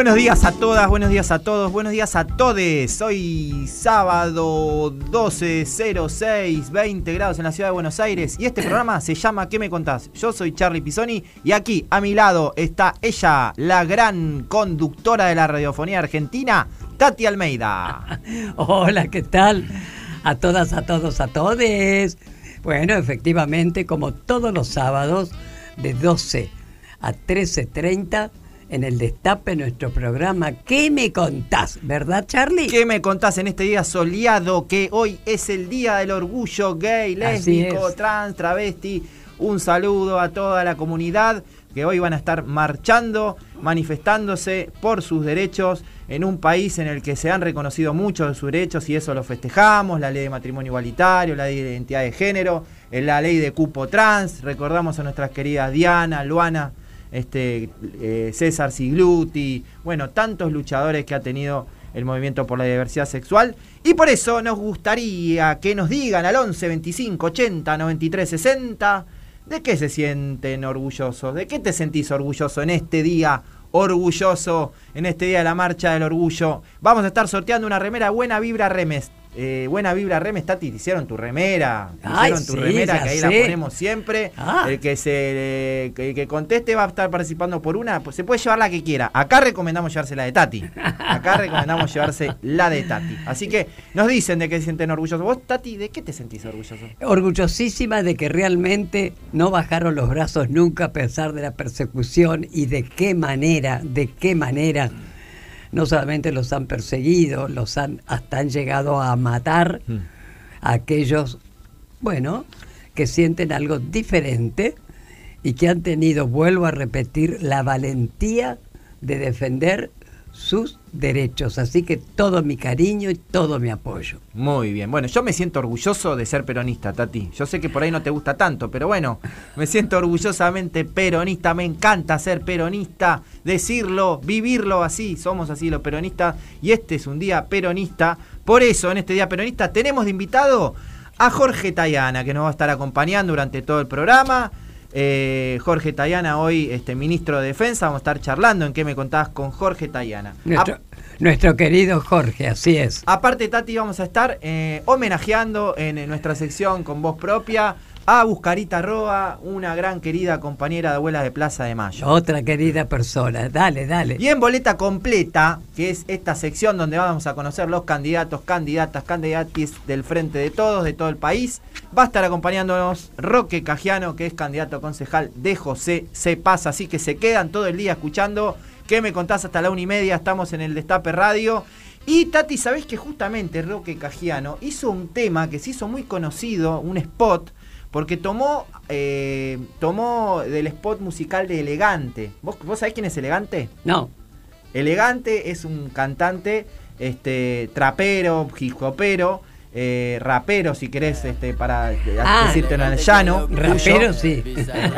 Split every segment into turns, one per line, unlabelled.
Buenos días a todas, buenos días a todos, buenos días a todes. Hoy sábado 12.06, 20 grados en la ciudad de Buenos Aires y este programa se llama ¿Qué me contás? Yo soy Charlie Pisoni y aquí a mi lado está ella, la gran conductora de la radiofonía argentina, Tati Almeida.
Hola, ¿qué tal? A todas, a todos, a todes. Bueno, efectivamente, como todos los sábados, de 12 a 13.30 en el Destape, nuestro programa ¿Qué me contás? ¿Verdad, Charlie?
¿Qué me contás en este día soleado que hoy es el Día del Orgullo Gay, Lésbico, Trans, Travesti? Un saludo a toda la comunidad que hoy van a estar marchando, manifestándose por sus derechos en un país en el que se han reconocido muchos de sus derechos y eso lo festejamos, la ley de matrimonio igualitario, la ley de identidad de género, la ley de cupo trans, recordamos a nuestras queridas Diana, Luana, este, eh, César Sigluti, bueno, tantos luchadores que ha tenido el movimiento por la diversidad sexual. Y por eso nos gustaría que nos digan al 11 25 80 93 60 de qué se sienten orgullosos, de qué te sentís orgulloso en este día orgulloso, en este día de la marcha del orgullo. Vamos a estar sorteando una remera Buena Vibra Remes. Eh, buena vibra Remes, Tati, te hicieron tu remera. hicieron tu remera, que ahí la ponemos siempre. Ah. El que se que, conteste va a estar participando por una. Pues se puede llevar la que quiera. Acá recomendamos llevarse la de Tati. Acá recomendamos llevarse la de Tati. Así que nos dicen de qué se sienten orgullosos. Vos, Tati, ¿de qué te sentís orgulloso?
Orgullosísima de que realmente no bajaron los brazos nunca a pesar de la persecución y de qué manera, de qué manera no solamente los han perseguido, los han hasta han llegado a matar mm. a aquellos, bueno, que sienten algo diferente y que han tenido, vuelvo a repetir, la valentía de defender sus derechos. Así que todo mi cariño y todo mi apoyo.
Muy bien. Bueno, yo me siento orgulloso de ser peronista, Tati. Yo sé que por ahí no te gusta tanto, pero bueno, me siento orgullosamente peronista. Me encanta ser peronista, decirlo, vivirlo así. Somos así los peronistas y este es un día peronista. Por eso, en este día peronista tenemos de invitado a Jorge Tayana, que nos va a estar acompañando durante todo el programa. Eh, Jorge Tayana, hoy este, ministro de Defensa. Vamos a estar charlando en qué me contabas con Jorge Tayana.
Nuestro, querido Jorge, así es.
Aparte, Tati, vamos a estar eh, homenajeando en, nuestra sección con voz propia a Buscarita Roa, una gran querida compañera de abuela de Plaza de Mayo.
Otra querida persona, dale, dale.
Y en boleta completa, que es esta sección donde vamos a conocer los candidatos, candidatas, candidatis del Frente de Todos, de todo el país, va a estar acompañándonos Roque Cajiano, que es candidato concejal de José Se Pasa, así que se quedan todo el día escuchando. ¿Qué me contás hasta la una y media? Estamos en el Destape Radio. Y Tati, ¿sabés que justamente Roque Cajiano hizo un tema que se hizo muy conocido, un spot, porque tomó, eh, tomó del spot musical de Elegante. ¿Vos, ¿Vos sabés quién es Elegante?
No.
Elegante es un cantante este, trapero, hip eh, rapero, si querés, este, para ah, decirte en el llano.
Rapero, sí.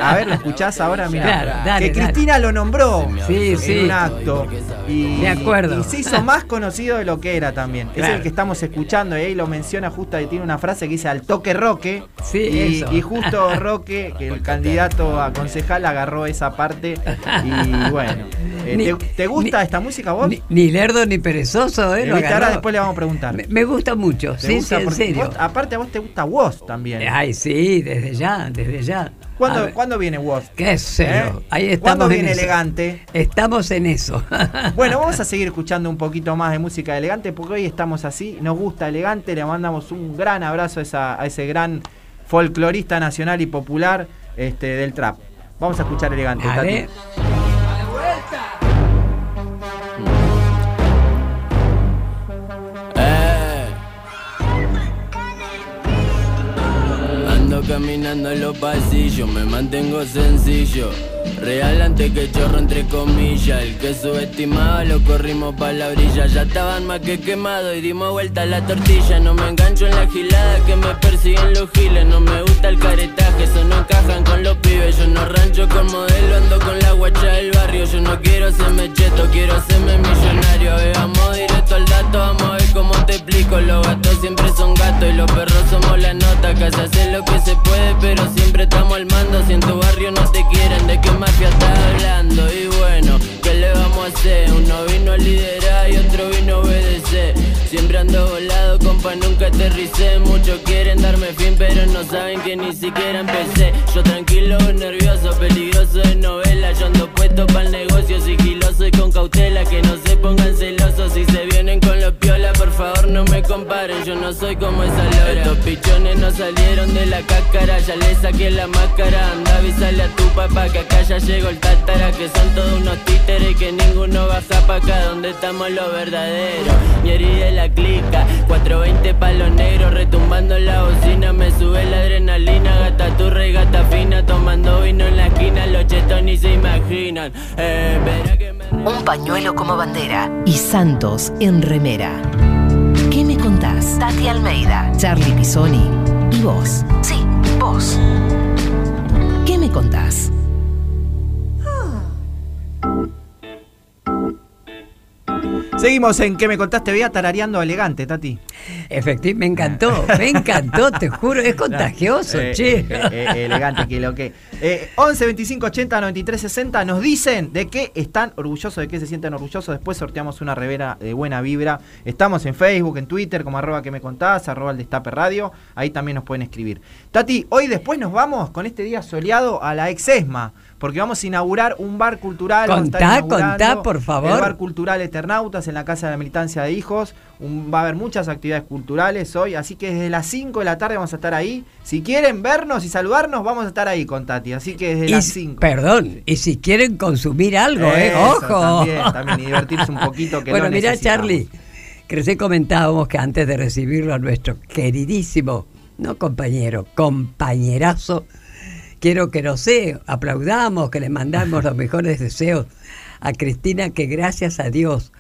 A ver, ¿lo escuchás ahora? Mira, que Cristina lo nombró
sí, en
un acto. Y,
de acuerdo.
Y se hizo más conocido de lo que era también. Es el que estamos escuchando y ahí lo menciona justo, y tiene una frase que dice al toque Roque.
Sí,
y, justo Roque, que el candidato a concejal, agarró esa parte. Y bueno, eh, ¿te, gusta esta música vos?
Ni, lerdo ni perezoso, ¿eh?
ahora después le vamos a preguntar.
Me, gusta mucho, sí,
aparte a vos te gusta Woz también.
Ay, sí, desde ya, desde ya.
¿Cuándo, viene Woz?
¿Qué sé ¿Eh? Ahí estamos
¿Cuándo viene Elegante?
Estamos en eso.
bueno, vamos a seguir escuchando un poquito más de música elegante porque hoy estamos así, nos gusta Elegante, le mandamos un gran abrazo a, ese gran folclorista nacional y popular este, del trap. Vamos a escuchar Elegante.
Caminando en los pasillos, me mantengo sencillo. Real antes que chorro entre comillas. El que subestimaba lo corrimos pa' la brilla. Ya estaban más que quemados y dimos vuelta a la tortilla. No me engancho en la gilada que me persiguen los giles. No me gusta el caretaje, eso no encajan con los pibes. Yo no rancho con modelo, ando con la guacha del barrio. Yo no quiero serme cheto, quiero serme millonario. Veamos directo al dato, vamos a ver cómo te explico. Los gatos siempre son gatos y los perros se hace lo que se puede, pero siempre estamos al mando. Si en tu barrio no te quieren, ¿de qué mafia estás hablando? Y bueno, ¿qué le vamos a hacer? Uno vino a liderar y otro vino a obedecer. Siempre ando volado, compa, nunca aterricé. Muchos quieren darme fin, pero no saben que ni siquiera empecé. Yo tranquilo, nervioso, peligroso de novela. Yo ando puesto para el negocio, sigiloso y con cautela. Que no se pongan celosos si se vienen con los favor, no me comparen, yo no soy como esa lora. Estos pichones no salieron de la cáscara, ya le saqué la máscara. Anda, avísale a tu papá que acá ya llegó el tátara. Que son todos unos títeres que ninguno baja pa' acá donde estamos los verdaderos. Mi herida la clica, 420 palos negros retumbando la bocina. Me sube la adrenalina, gata turra y gata fina. Tomando vino en la esquina, los chetos ni se imaginan. Eh,
Un pañuelo como bandera y Santos en remera. Tati Almeida, Charlie Pisoni y vos. Sí, vos. ¿Qué me contás?
Seguimos en ¿Qué me contaste? Voy a tarareando elegante, Tati.
Efectivamente, me encantó, me encantó, te juro, es contagioso,
Eh,
che.
eh, eh, elegante, que lo que. Eh, 11 25 80 93 60 nos dicen de qué están orgullosos, de qué se sienten orgullosos. Después sorteamos una revera de buena vibra. Estamos en Facebook, en Twitter, como arroba que me contás, arroba el Destape Radio. Ahí también nos pueden escribir. Tati, hoy después nos vamos con este día soleado a la Exesma. Porque vamos a inaugurar un bar cultural.
Contá, contá, por favor.
El bar cultural Eternautas en la Casa de la Militancia de Hijos. Un- va a haber muchas actividades culturales hoy, así que desde las 5 de la tarde vamos a estar ahí. Si quieren vernos y saludarnos, vamos a estar ahí con Tati. Así que desde
Y
las
si-
5.
perdón, y si quieren consumir algo, ¿eh? Ojo.
También, también, y divertirse un poquito. Que
bueno,
lo
mira. Charlie, que recién comentábamos que antes de recibirlo a nuestro queridísimo, no compañero, compañerazo, quiero que no sé, aplaudamos, que le mandamos los mejores deseos a Cristina, que gracias a Dios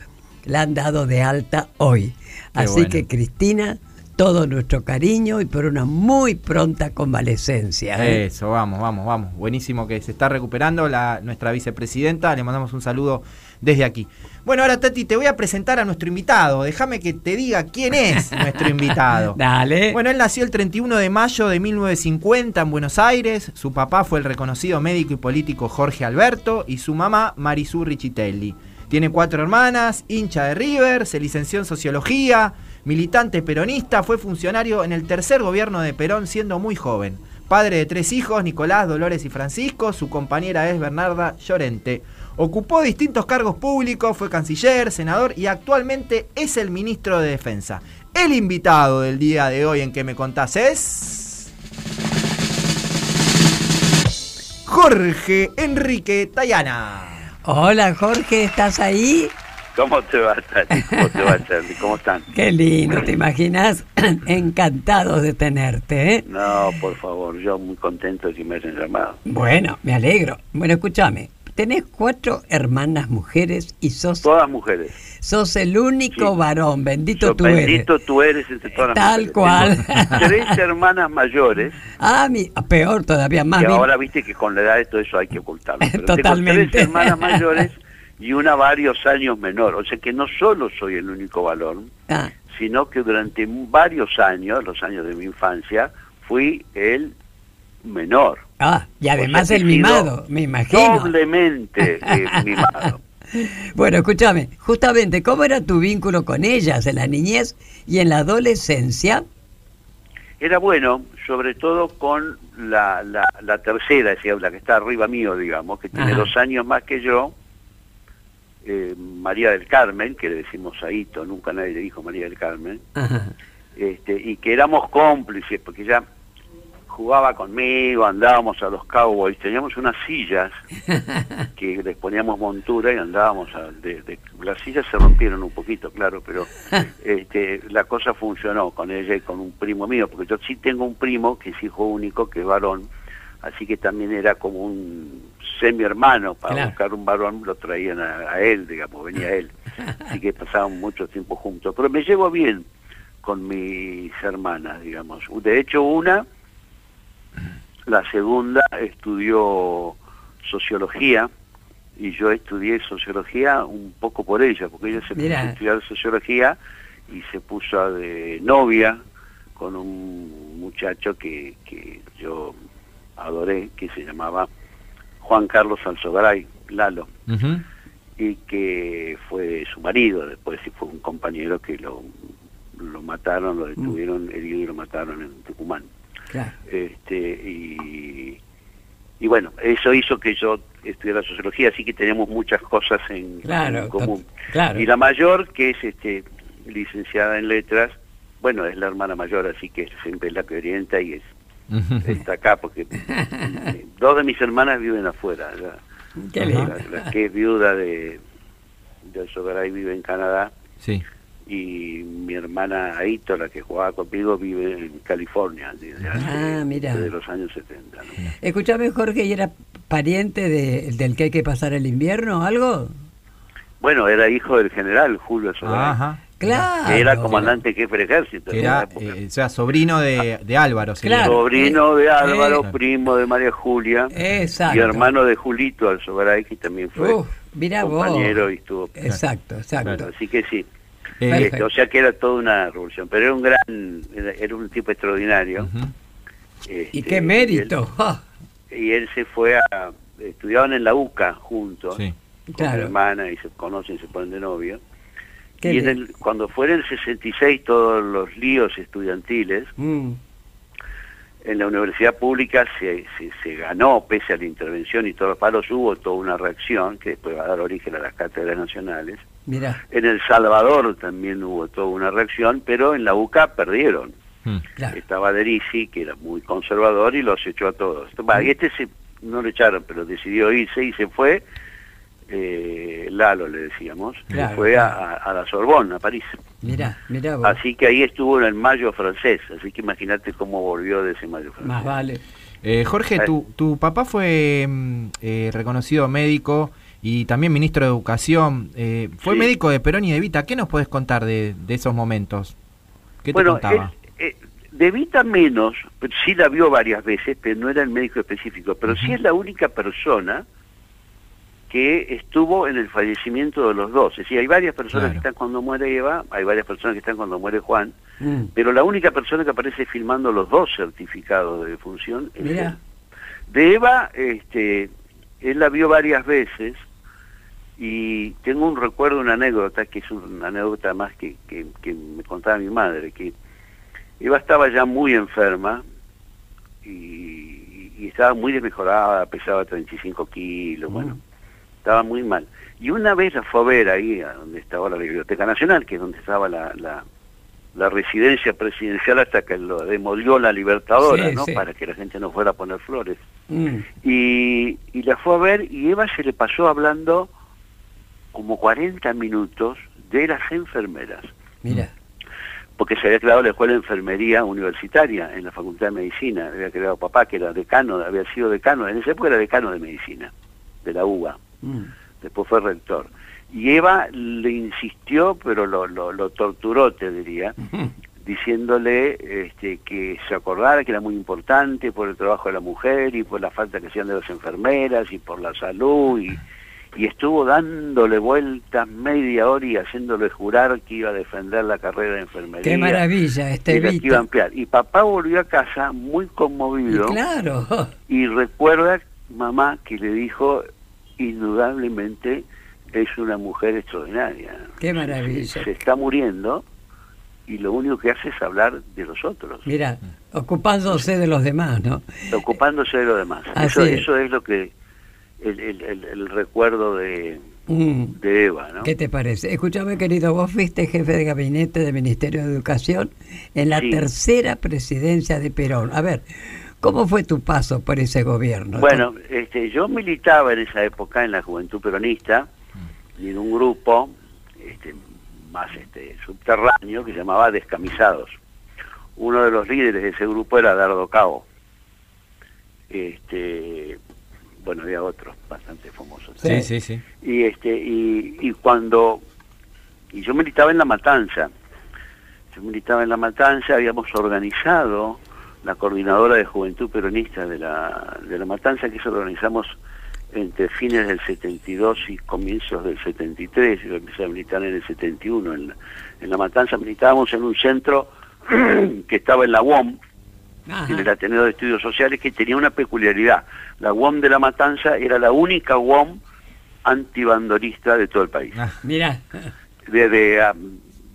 la han dado de alta hoy.
Qué
Así
bueno.
que Cristina, todo nuestro cariño y por una muy pronta convalecencia. ¿eh?
Eso, vamos, vamos, vamos. Buenísimo que se está recuperando la, nuestra vicepresidenta. Le mandamos un saludo desde aquí. Bueno, ahora Tati, te voy a presentar a nuestro invitado. Déjame que te diga quién es nuestro invitado.
Dale.
Bueno, él nació el 31 de mayo de 1950 en Buenos Aires. Su papá fue el reconocido médico y político Jorge Alberto y su mamá Marisú Richitelli. Tiene cuatro hermanas, hincha de River, se licenció en sociología, militante peronista, fue funcionario en el tercer gobierno de Perón siendo muy joven. Padre de tres hijos, Nicolás, Dolores y Francisco, su compañera es Bernarda Llorente. Ocupó distintos cargos públicos, fue canciller, senador y actualmente es el ministro de Defensa. El invitado del día de hoy en que me contás es... Jorge Enrique Tayana.
Hola Jorge, ¿estás ahí?
¿Cómo te va, Tati? ¿Cómo te va, Charlie? ¿Cómo están?
Qué lindo, ¿te imaginas? Encantados de tenerte, ¿eh?
No, por favor, yo muy contento de que me hayan llamado.
Bueno, me alegro. Bueno, escúchame, tenés cuatro hermanas mujeres y sos,
Todas mujeres.
sos el único
Sí.
varón, bendito tú eres.
bendito tú eres entre todas las
Tal cual.
Tengo tres hermanas mayores,
Ah, mi, ah, peor todavía, más bien.
ahora viste que con la edad de todo eso hay que ocultarlo. Pero tengo
Totalmente.
tres hermanas mayores y una varios años menor. O sea que no solo soy el único varón,
Ah,
sino que durante varios años, los años de mi infancia, fui el menor.
ah, y además
O sea que
el mimado, me imagino.
Doblemente eh, mimado.
Bueno, escúchame, justamente, ¿cómo era tu vínculo con ellas en la niñez y en la adolescencia?
Era bueno, sobre todo con la, la, la tercera, decía, la que está arriba mío, digamos, que tiene
Ajá.
dos años más que yo, eh, María del Carmen, que le decimos a Hito, nunca nadie le dijo María del Carmen,
Ajá.
este, y que éramos cómplices, porque ella jugaba conmigo, andábamos a los cowboys, teníamos unas sillas que les poníamos montura y andábamos a, de, de- las sillas se rompieron un poquito, claro, pero este, la cosa funcionó con ella y con un primo mío, porque yo sí tengo un primo que es hijo único, que es varón, así que también era como un semi hermano, para buscar un varón lo traían a, él, digamos, venía él, así que pasaban mucho tiempo juntos, pero me llevo bien con mis hermanas, digamos, de hecho una, la segunda estudió sociología, y yo estudié sociología un poco por ella, porque ella se puso a estudiar sociología y se puso de novia con un muchacho que, que yo adoré, que se llamaba Juan Carlos Alzogaray, Lalo, y que fue su marido, después fue un compañero que lo, lo mataron, lo detuvieron herido y lo mataron en Tucumán. Este, y, y bueno, eso hizo que yo estudiara sociología, así que tenemos muchas cosas en, común. Y la mayor, que es este licenciada en letras, bueno, es la hermana mayor, así que siempre es la que orienta y es está acá, porque dos de mis hermanas viven afuera. La, que es viuda de, de y vive en Canadá.
Sí.
Y mi hermana Aito, la que jugaba conmigo, vive en California desde, ah, los años 70. ¿no?
Escuchame, Jorge, ¿y era pariente de, del que hay que pasar el invierno o algo?
Bueno, era hijo del general Julio Sogaray. Ajá.
Claro.
era comandante jefe del ejército.
era, eh, o sea, sobrino de, de Álvaro.
Claro. Sobrino de Álvaro, primo de María Julia.
Exacto.
Y hermano de Julito Alzogaray, que también fue compañero y estuvo.
Exacto, exacto.
así que sí. Este, o sea que era toda una revolución, pero era un gran, era, un tipo extraordinario.
Este, y qué mérito.
Y él, se fue a, estudiaban en la UCA juntos, con su hermana, y se conocen, se ponen de novio y en cuando fue en el 66 todos los líos estudiantiles, mm. en la universidad pública se, se, ganó, pese a la intervención y todos los palos, hubo toda una reacción que después va a dar origen a las cátedras nacionales.
Mira.
En El Salvador también hubo toda una reacción, pero en la UCA perdieron. Mm. Estaba Derisi, que era muy conservador, y los echó a todos. Mm. Este se, no lo echaron, pero decidió irse y se fue eh, Lalo le decíamos, fue A, la Sorbona, a París.
Mira, mira
Así que ahí estuvo en el mayo francés, así que imagínate cómo volvió de ese mayo francés.
Más vale.
Eh, Jorge, tu, tu papá fue mm, eh, reconocido médico y también ministro de Educación. Eh, fue médico de Perón y de Vita. ¿Qué nos puedes contar de, esos momentos? ¿Qué te contaba?
de Vita menos, sí la vio varias veces, pero no era el médico específico, pero sí es la única persona que estuvo en el fallecimiento de los dos. Es decir, hay varias personas que están cuando muere Eva, hay varias personas que están cuando muere Juan, mm. pero la única persona que aparece filmando los dos certificados de defunción es él. De Eva, este, él la vio varias veces y tengo un recuerdo, una anécdota, que es una anécdota más que, que, me contaba mi madre, que Eva estaba ya muy enferma y, y estaba muy desmejorada, pesaba 35 kilos, mm. bueno estaba muy mal. Y una vez la fue a ver ahí, a donde estaba la Biblioteca Nacional, que es donde estaba la, la, residencia presidencial hasta que lo demolió la Libertadora, ¿no? Para que la gente no fuera a poner flores. Mm. Y, y la fue a ver y Eva se le pasó hablando como 40 minutos de las enfermeras.
Mira.
Porque se había creado la escuela de enfermería universitaria en la Facultad de Medicina. Había creado papá, que era decano, había sido decano, en esa época era decano de medicina, de la UBA. Mm. Después fue rector. Y Eva le insistió, pero lo, lo, torturó, te diría, diciéndole este, que se acordara que era muy importante por el trabajo de la mujer y por la falta que hacían de las enfermeras y por la salud y, y estuvo dándole vueltas media hora y haciéndole jurar que iba a defender la carrera de enfermería.
Qué maravilla, este
y iba a ampliar. Y papá volvió a casa muy conmovido.
claro.
Y recuerda mamá que le dijo indudablemente es una mujer extraordinaria.
Qué maravilla.
Se, está muriendo y lo único que hace es hablar de los otros.
Mira, ocupándose de los demás, ¿no?
Ocupándose de los demás. Eso, eso es lo que el, el, recuerdo de, mm. de Eva, ¿no?
¿Qué te parece? Escúchame, querido, vos fuiste jefe de gabinete del Ministerio de Educación en la tercera presidencia de Perón. A ver, ¿Cómo fue tu paso por ese gobierno?
Bueno, este, yo militaba en esa época en la Juventud Peronista y en un grupo este, más este, subterráneo que se llamaba Descamisados. Uno de los líderes de ese grupo era Dardo Cabo. Este, bueno, había otros bastante famosos.
Sí, sí, sí.
Y, este, y, y cuando... Y yo militaba en La Matanza. Yo militaba en La Matanza, habíamos organizado la coordinadora de Juventud Peronista de La, de la Matanza, que eso lo organizamos entre fines del 72 y comienzos del 73, yo empecé a militar en el 71, en, en La Matanza militábamos en un centro que estaba en la UOM, en el Ateneo de Estudios Sociales, que tenía una peculiaridad. La UOM de La Matanza era la única UOM antibandolista de todo el país.
Ah, mira.
Desde, ah,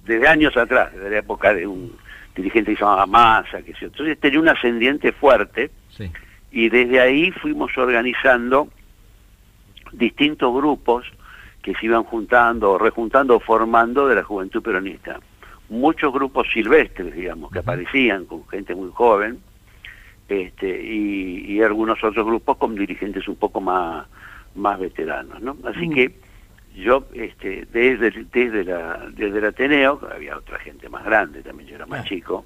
desde años atrás, desde la época de un dirigente que se llamaba Massa, que entonces tenía un ascendiente fuerte, y desde ahí fuimos organizando distintos grupos que se iban juntando, rejuntando, formando de la juventud peronista. Muchos grupos silvestres, digamos, que aparecían con gente muy joven, este, y, algunos otros grupos con dirigentes un poco más, más veteranos, ¿no? Así que yo, este, desde, desde, la, desde el Ateneo, había otra gente más grande, también yo era más chico,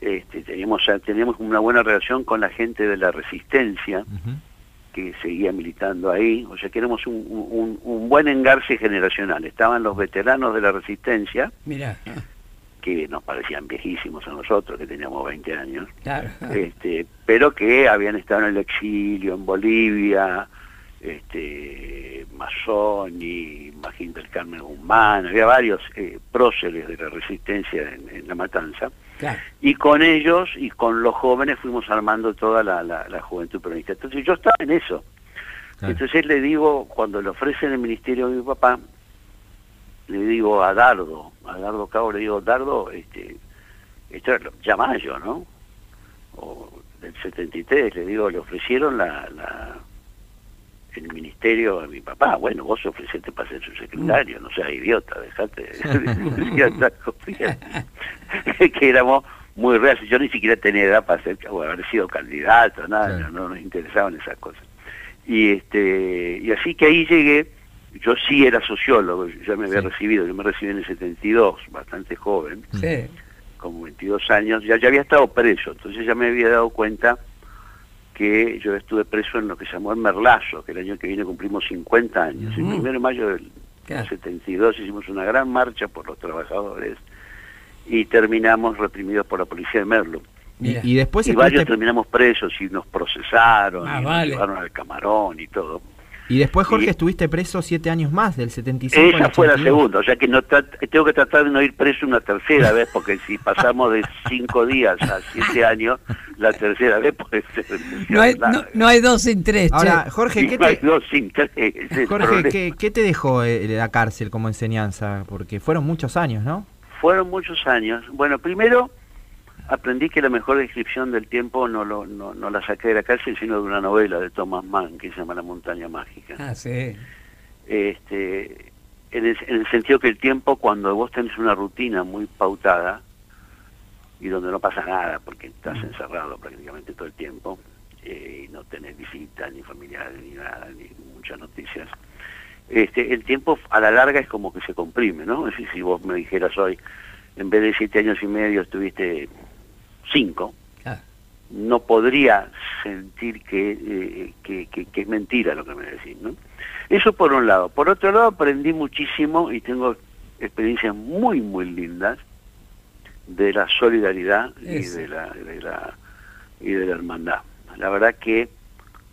este, teníamos, teníamos una buena relación con la gente de la resistencia, que seguía militando ahí, o sea que éramos un, un, buen engarce generacional. Estaban los veteranos de la resistencia, que nos parecían viejísimos a nosotros, que teníamos 20 años, este, pero que habían estado en el exilio, en Bolivia, este, Masoni, Magín del Carmen Guzmán, había varios eh, próceres de la resistencia en La Matanza, y con ellos y con los jóvenes fuimos armando toda la, la, juventud peronista. Entonces yo estaba en eso. Entonces le digo, cuando le ofrecen el ministerio de mi papá, le digo a Dardo, a Dardo Cabo, le digo, Dardo, este, esto ya mayo, ¿no? O del 73, le digo, le ofrecieron la, la el ministerio a mi papá, bueno, vos ofrecete para ser su secretario, no seas idiota, dejate que éramos muy reales, yo ni siquiera tenía edad para ser, haber sido candidato, nada, no, nos interesaban esas cosas. Y este y así que ahí llegué, yo sí era sociólogo, ya me había recibido, yo me recibí en el 72, bastante joven, como 22 años, ya, ya había estado preso, entonces ya me había dado cuenta que yo estuve preso en lo que se llamó el Merlazo, que el año que viene cumplimos 50 años. El 1 de mayo del 72 hicimos una gran marcha por los trabajadores y terminamos reprimidos por la policía de Merlo.
Y, después
y varios terminamos presos y nos procesaron, ah, y nos llevaron al camarón y todo.
Y después, Jorge, estuviste preso siete años más, del 75
Esa fue la segunda, o sea que no tengo que tratar de no ir preso una tercera vez, porque si pasamos de cinco días a siete años, la tercera vez puede ser...
No hay, no, hay dos sin tres.
Ahora, Jorge, ¿qué te...
dos sin tres,
Jorge, ¿qué, te dejó eh, la cárcel como enseñanza? Porque fueron muchos años, ¿no?
Fueron muchos años. Bueno, primero aprendí que la mejor descripción del tiempo no, lo, no, no, la saqué de la cárcel, sino de una novela de Thomas Mann que se llama La montaña mágica.
Ah, sí.
Este, en, el, sentido que el tiempo, cuando vos tenés una rutina muy pautada y donde no pasa nada, porque estás mm. encerrado prácticamente todo el tiempo, eh, y no tenés visitas, ni familiares, ni nada, ni muchas noticias, este, el tiempo a la larga es como que se comprime, ¿no? Es decir, si vos me dijeras hoy, en vez de siete años y medio estuviste cinco, no podría sentir eh, que, que, es mentira lo que me decís, ¿no? Eso por un lado. Por otro lado, aprendí muchísimo y tengo experiencias muy, muy lindas de la solidaridad y de la, de la, y de la hermandad. La verdad que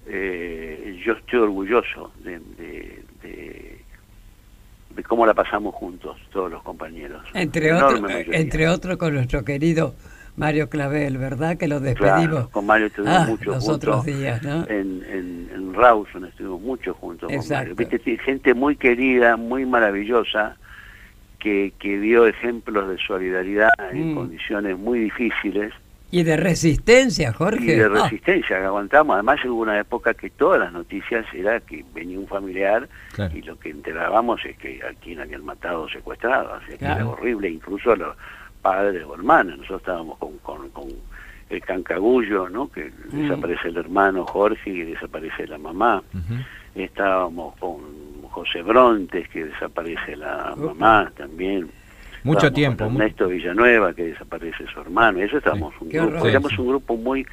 eh, yo estoy orgulloso de, de, de, cómo la pasamos juntos, todos los compañeros.
Entre, otro, entre otros con nuestro querido Mario Clavel, ¿verdad? Que lo despedimos.
con Mario estuvimos
ah,
mucho
los otros días, ¿no?
En, en, en Rawson estuvimos mucho juntos con Mario. Viste, gente muy querida, muy maravillosa, que, que dio ejemplos de solidaridad en mm. condiciones muy difíciles.
Y de resistencia, Jorge.
Y de ah. resistencia, que aguantamos. Además hubo una época que todas las noticias era que venía un familiar y lo que enterábamos es que a quien habían matado o secuestrado. O sea, que era horrible. Incluso los padre o hermana. Nosotros estábamos con, con, el cancagullo, ¿no? que mm. desaparece el hermano Jorge y desaparece la mamá. Estábamos con José Brontes, que desaparece la mamá también.
Mucho tiempo.
Con Ernesto Villanueva, que desaparece su hermano. Eso estábamos un grupo. Éramos un grupo muy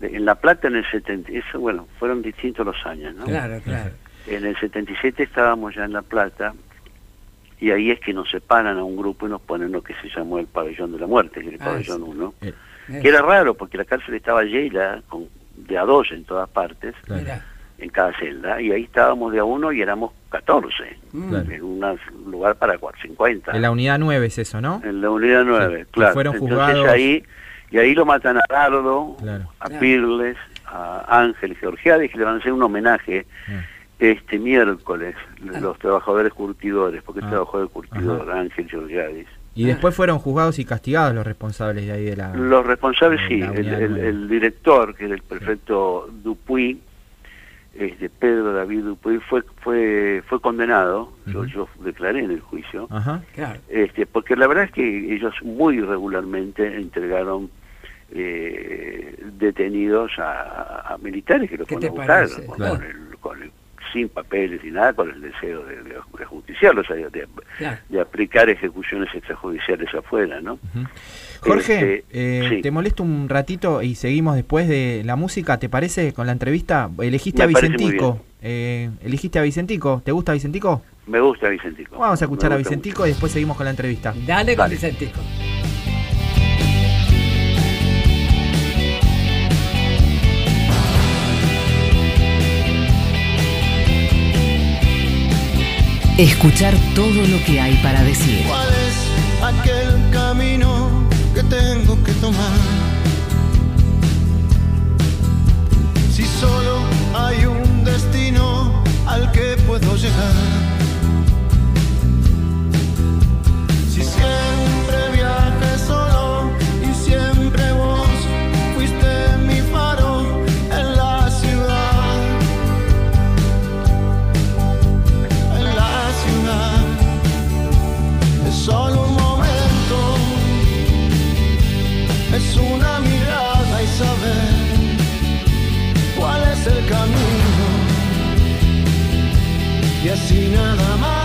en La Plata en el 70, eso, bueno, fueron distintos los años, ¿no?
Claro, claro.
En el 77 estábamos ya en La Plata y ahí es que nos separan a un grupo y nos ponen lo que se llamó el pabellón de la muerte, que el ah, pabellón 1. Eh, que era raro porque la cárcel estaba llena con, de a dos en todas partes, en cada celda, y ahí estábamos de a uno y éramos 14, mm. en un lugar para 50.
En la unidad 9 es eso, ¿no?
En la unidad 9, claro.
fueron juzgados...
ahí, y ahí lo matan a Dardo, a Pirles, a Ángel Georgiades, que le van a hacer un homenaje. Ah este miércoles ah. los trabajadores curtidores, porque ah. trabajó de curtidor, Ángel Georgiadis.
Y después fueron juzgados y castigados los responsables de ahí de la...
Los responsables sí, el, director, que era el prefecto Dupuy, este, Pedro David Dupuy, fue fue fue condenado, yo, yo, declaré en el juicio, este, porque la verdad es que ellos muy regularmente entregaron eh, detenidos a, militares que lo fueron a buscar con el sin papeles y nada, con el deseo de, de, justiciarlos, de, aplicar ejecuciones extrajudiciales afuera, ¿no?
Jorge, este, eh, te molesto un ratito y seguimos después de la música, ¿te parece? Con la entrevista, elegiste a Vicentico. Eh, elegiste a Vicentico, ¿te gusta Vicentico?
Me gusta Vicentico.
Vamos a escuchar a Vicentico y después seguimos con la entrevista.
Dale con Vicentico.
Escuchar todo lo que hay para decir.
¿Cuál es aquel camino que tengo que tomar? Si solo hay un destino al que puedo llegar. Así nada más.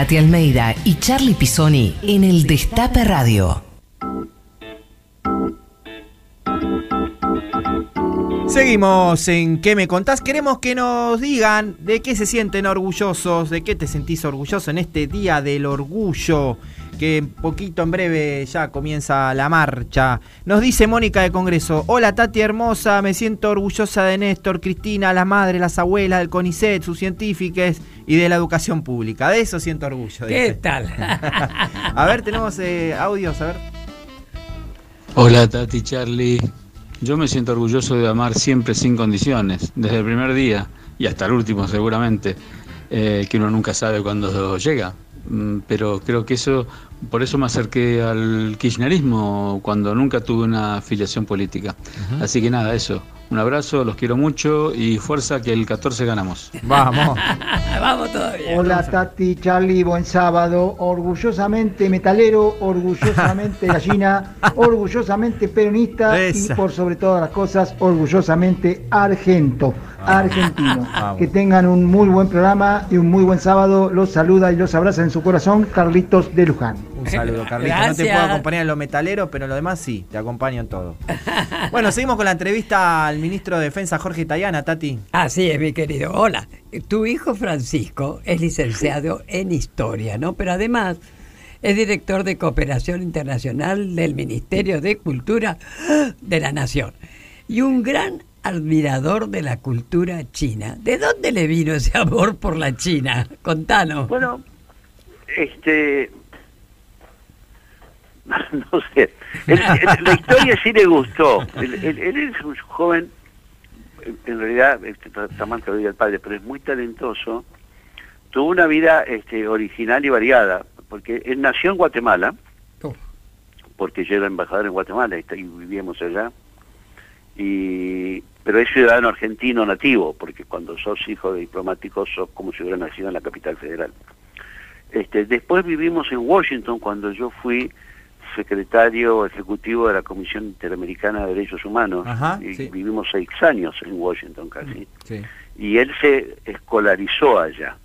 Tati Almeida y Charlie Pisoni en el Destape Radio.
Seguimos en ¿Qué me contás? Queremos que nos digan de qué se sienten orgullosos, de qué te sentís orgulloso en este Día del Orgullo que poquito en breve ya comienza la marcha. Nos dice Mónica de Congreso, hola Tati hermosa, me siento orgullosa de Néstor, Cristina, la madre, las abuelas del CONICET, sus científicos y de la educación pública. De eso siento orgullo.
¿Qué tal?
a ver, tenemos eh, audios, a ver.
Hola Tati Charlie, yo me siento orgulloso de amar siempre sin condiciones, desde el primer día y hasta el último seguramente, eh, que uno nunca sabe cuándo llega mm, pero creo que eso, por eso me acerqué al kirchnerismo cuando nunca tuve una afiliación política. Así que nada, eso. Un abrazo, los quiero mucho y fuerza que el 14 ganamos.
Vamos.
Vamos todavía.
Hola Tati, Charlie, buen sábado. Orgullosamente metalero, orgullosamente gallina, orgullosamente peronista
Esa.
y por sobre todas las cosas, orgullosamente argento, argentino.
Vamos.
Que tengan un muy buen programa y un muy buen sábado. Los saluda y los abraza en su corazón Carlitos de Luján.
Un saludo, Carlitos. No te
Gracias.
puedo acompañar en lo metalero, pero en lo demás sí, te acompaño en todo. Bueno, seguimos con la entrevista al ministro de Defensa, Jorge Tayana, Tati.
Así es, mi querido. Hola. Tu hijo Francisco es licenciado en Historia, ¿no? Pero además es director de Cooperación Internacional del Ministerio de Cultura de la Nación. Y un gran admirador de la cultura china. ¿De dónde le vino ese amor por la China? Contanos.
Bueno, este. No sé. Él- la historia sí le gustó. Él, él- él es un joven, en- realidad, este, está mal que lo diga el padre, pero es muy talentoso. Tuvo una vida este, original y variada, porque él nació en Guatemala,
Oh,
porque yo era embajador en Guatemala y, y vivíamos allá. Y, pero es ciudadano argentino nativo, porque cuando sos hijo de diplomático sos como si hubiera nacido en la capital federal. Este, después vivimos en Washington cuando yo fui secretario ejecutivo de la Comisión Interamericana de Derechos Humanos
Ajá,
y
sí.
vivimos seis años en Washington casi
Sí.
y él se escolarizó allá.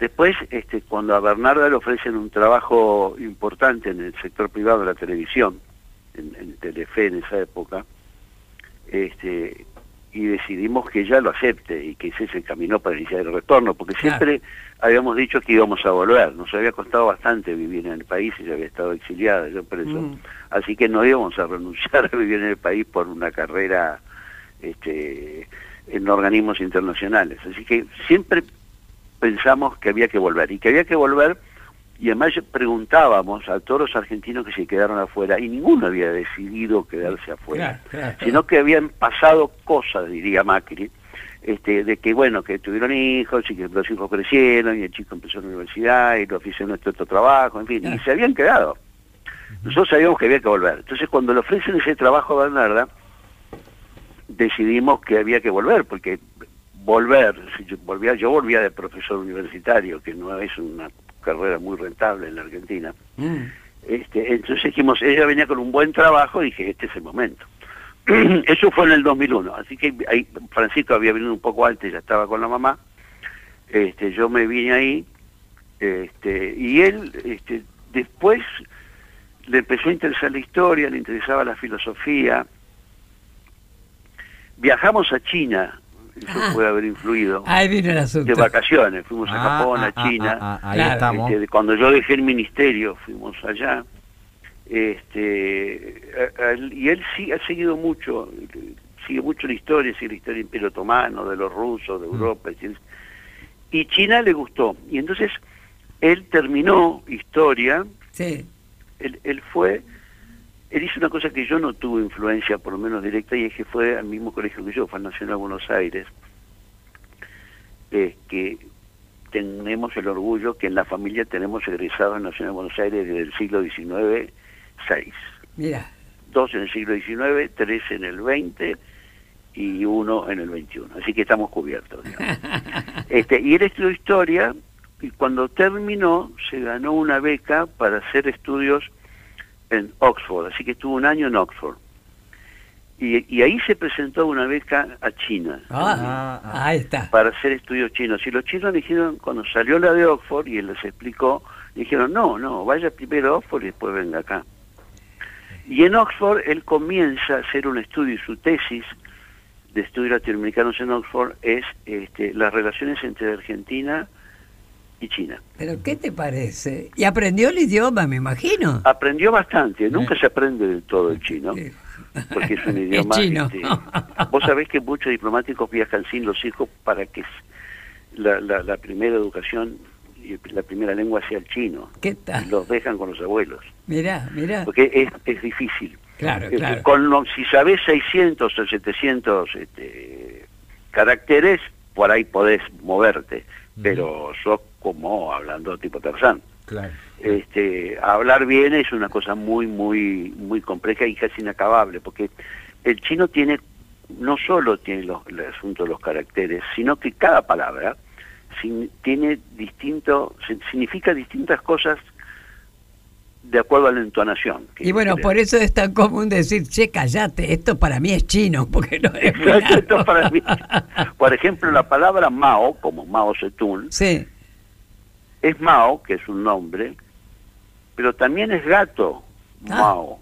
Después, este, cuando a Bernarda le ofrecen un trabajo importante en el sector privado de la televisión, en, en Telefe en esa época, este, y decidimos que ella lo acepte y que ese se encaminó para iniciar el retorno, porque
Claro.
siempre habíamos dicho que íbamos a volver. Nos había costado bastante vivir en el país, ella había estado exiliada, yo preso.
Mm.
Así que no íbamos a renunciar a vivir en el país por una carrera este, en organismos internacionales. Así que siempre pensamos que había que volver y que había que volver y además preguntábamos a todos los argentinos que se quedaron afuera y ninguno había decidido quedarse afuera,
Claro, claro.
sino que habían pasado cosas, diría Macri, este, de que bueno, que tuvieron hijos y que los hijos crecieron y el chico empezó la universidad y lo ofició nuestro otro trabajo, en fin, y se habían quedado. Nosotros sabíamos que había que volver. Entonces cuando le ofrecen ese trabajo a Bernarda, decidimos que había que volver, porque volver, si yo volvía, yo volvía de profesor universitario, que no es una carrera muy rentable en la Argentina.
Mm.
Este, entonces dijimos, ella venía con un buen trabajo y dije, este es el momento. Eso fue en el 2001, así que ahí Francisco había venido un poco antes, ya estaba con la mamá. Este, yo me vine ahí este, y él este, después le empezó a interesar la historia, le interesaba la filosofía. Viajamos a China, eso
Ah.
puede haber influido,
Ahí vino el asunto.
de vacaciones, fuimos a
Ah,
Japón,
ah,
a China.
ah, ah, ahí
Claro.
estamos.
Este, cuando yo dejé el ministerio, fuimos allá. Este, a- a- y él sí ha seguido mucho, sigue mucho la historia, sigue la historia del Imperio Otomano, de los rusos, de Europa. es decir, Y China le gustó. Y entonces él terminó historia,
Sí.
él, él fue, él hizo una cosa que yo no tuve influencia, por lo menos directa, y es que fue al mismo colegio que yo, fue al Nacional Buenos Aires, eh, que tenemos el orgullo que en la familia tenemos egresados en Nacional Buenos Aires desde el siglo XIX, seis.
Mira.
Dos en el siglo XIX, tres en el XX y uno en el XXI. Así que estamos cubiertos. Este, y él estudió historia y cuando terminó se ganó una beca para hacer estudios en Oxford. Así que estuvo un año en Oxford. Y, y ahí se presentó una beca a China
Ah,
Ah, ah.
Ahí está.
para hacer estudios chinos. Y los chinos le dijeron, cuando salió la de Oxford y él les explicó, le dijeron, no, no, vaya primero a Oxford y después venga acá. Y en Oxford él comienza a hacer un estudio y su tesis de estudios latinoamericanos en Oxford es este, las relaciones entre Argentina y China.
Pero ¿qué te parece? Y aprendió el idioma, me imagino.
Aprendió bastante, nunca se aprende del todo el chino, porque es un idioma...
chino.
este, vos sabés que muchos diplomáticos viajan sin los hijos para que la, la, la primera educación y la primera lengua sea el chino.
¿Qué tal?
los dejan con los abuelos,
Mirá, mirá.
porque es, es difícil.
Claro,
Eh,
claro.
Con los- si sabés 600 o 700 este, caracteres, por ahí podés moverte, pero sos como hablando tipo Tarzán.
Claro.
Este, hablar bien es una cosa muy, muy, muy compleja y casi inacabable, porque el chino tiene, no solo tiene los, el asunto de los caracteres, sino que cada palabra tiene distinto, significa distintas cosas de acuerdo a la entonación.
Y bueno, por eso es tan común decir, che, callate, esto para mí es chino, porque no es
esto para mí. Por ejemplo, la palabra Mao, como Mao Zedong,
sí.
es Mao, que es un nombre, pero también es gato, ah. Mao.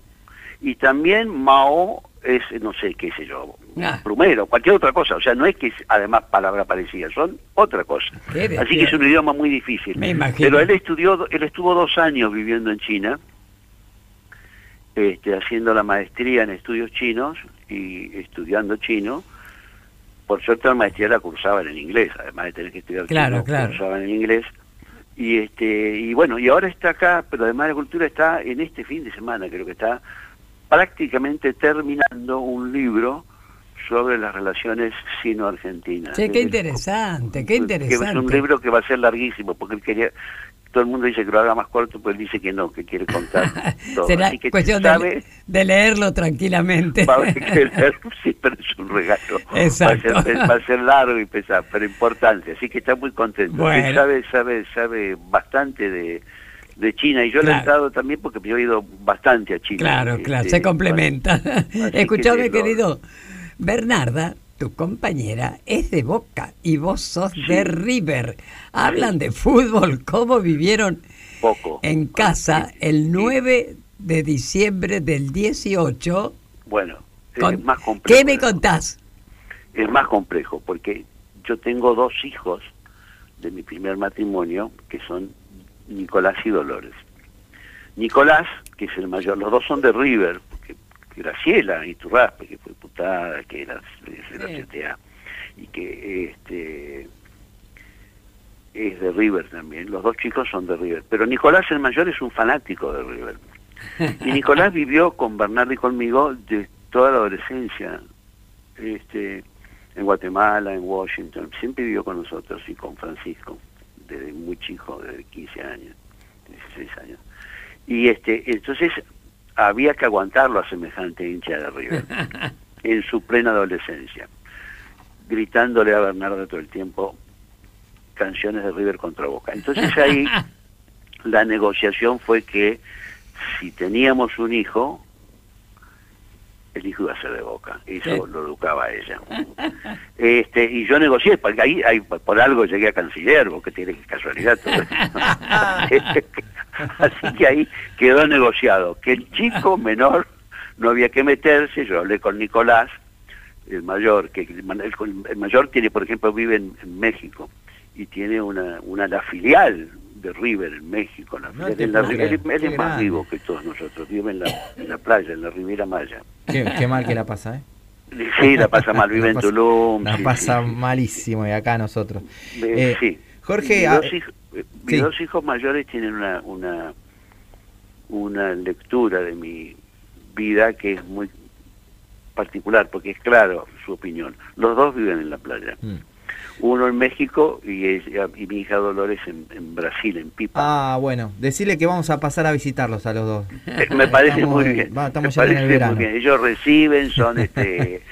Y también Mao es, no sé, qué sé yo, ah. plumero, cualquier otra cosa. O sea, no es que es además palabra parecida, son otra cosa. Así que es un idioma muy difícil. Pero él estudió, él estuvo dos años viviendo en China, este, haciendo la maestría en estudios chinos y estudiando chino. Por suerte la maestría la cursaban en inglés, además de tener que estudiar
claro,
chino,
claro.
cursaban en inglés. Y este y bueno, y ahora está acá, pero además la cultura está en este fin de semana, creo que está prácticamente terminando un libro sobre las relaciones sino-argentinas.
Sí, qué interesante, qué interesante.
es un libro que va a ser larguísimo, porque él quería, todo el mundo dice que lo haga más corto, pues él dice que no, que quiere contar todo.
Será cuestión de, leerlo tranquilamente.
Va a leer, sí, pero es un regalo.
Exacto.
Va a, ser, va a ser largo y pesado, pero importante, así que está muy contento. Él sabe, sabe, sabe bastante de de China y yo le he entrado también porque yo he ido bastante a China.
Claro, claro, se complementa. Escuchame, querido, Bernarda, tu compañera, es de Boca y vos sos de River. Hablan de fútbol, ¿cómo vivieron
Poco.
en casa el 9 de diciembre del 18?
Bueno, es más complejo.
¿Qué me contás?
Es más complejo porque yo tengo dos hijos de mi primer matrimonio que son Nicolás y Dolores. Nicolás, que es el mayor, los dos son de River, Graciela y Turraspe, que fue putada, que era de la CTA, y que este es de River también, los dos chicos son de River, pero Nicolás el mayor es un fanático de River. Y Nicolás vivió con Bernardo y conmigo de toda la adolescencia, este, en Guatemala, en Washington, siempre vivió con nosotros y con Francisco desde muy chico, desde 15 años, 16 años. Y este, entonces había que aguantarlo a semejante hincha de River, en su plena adolescencia, gritándole a Bernardo todo el tiempo canciones de River contra Boca. Entonces ahí la negociación fue que si teníamos un hijo, el hijo iba a ser de Boca, eso lo educaba ella. Este, y yo negocié, porque ahí, ahí por algo llegué a canciller, porque tiene casualidad todo Así que ahí quedó negociado, que el chico menor no había que meterse, yo hablé con Nicolás, el mayor, que el, mayor tiene, por ejemplo, vive en, México y tiene una, una la filial de River en México. La, en la, él, es más vivo que todos nosotros, vive en la, en la playa, en la Riviera Maya.
Qué, mal que la pasa, ¿eh?
Sí, la pasa mal, vive en Tulum.
La pasa malísimo y acá nosotros.
Eh, sí.
Jorge,
mis, dos hijos, mayores tienen una, una, una lectura de mi vida que es muy particular, porque es claro su opinión. Los dos viven en la playa. Mm uno en México y, y mi hija Dolores en, Brasil, en Pipa.
Ah, bueno, decirle que vamos a pasar a visitarlos a los dos.
Me parece muy bien. estamos ya en el verano. Ellos reciben, son este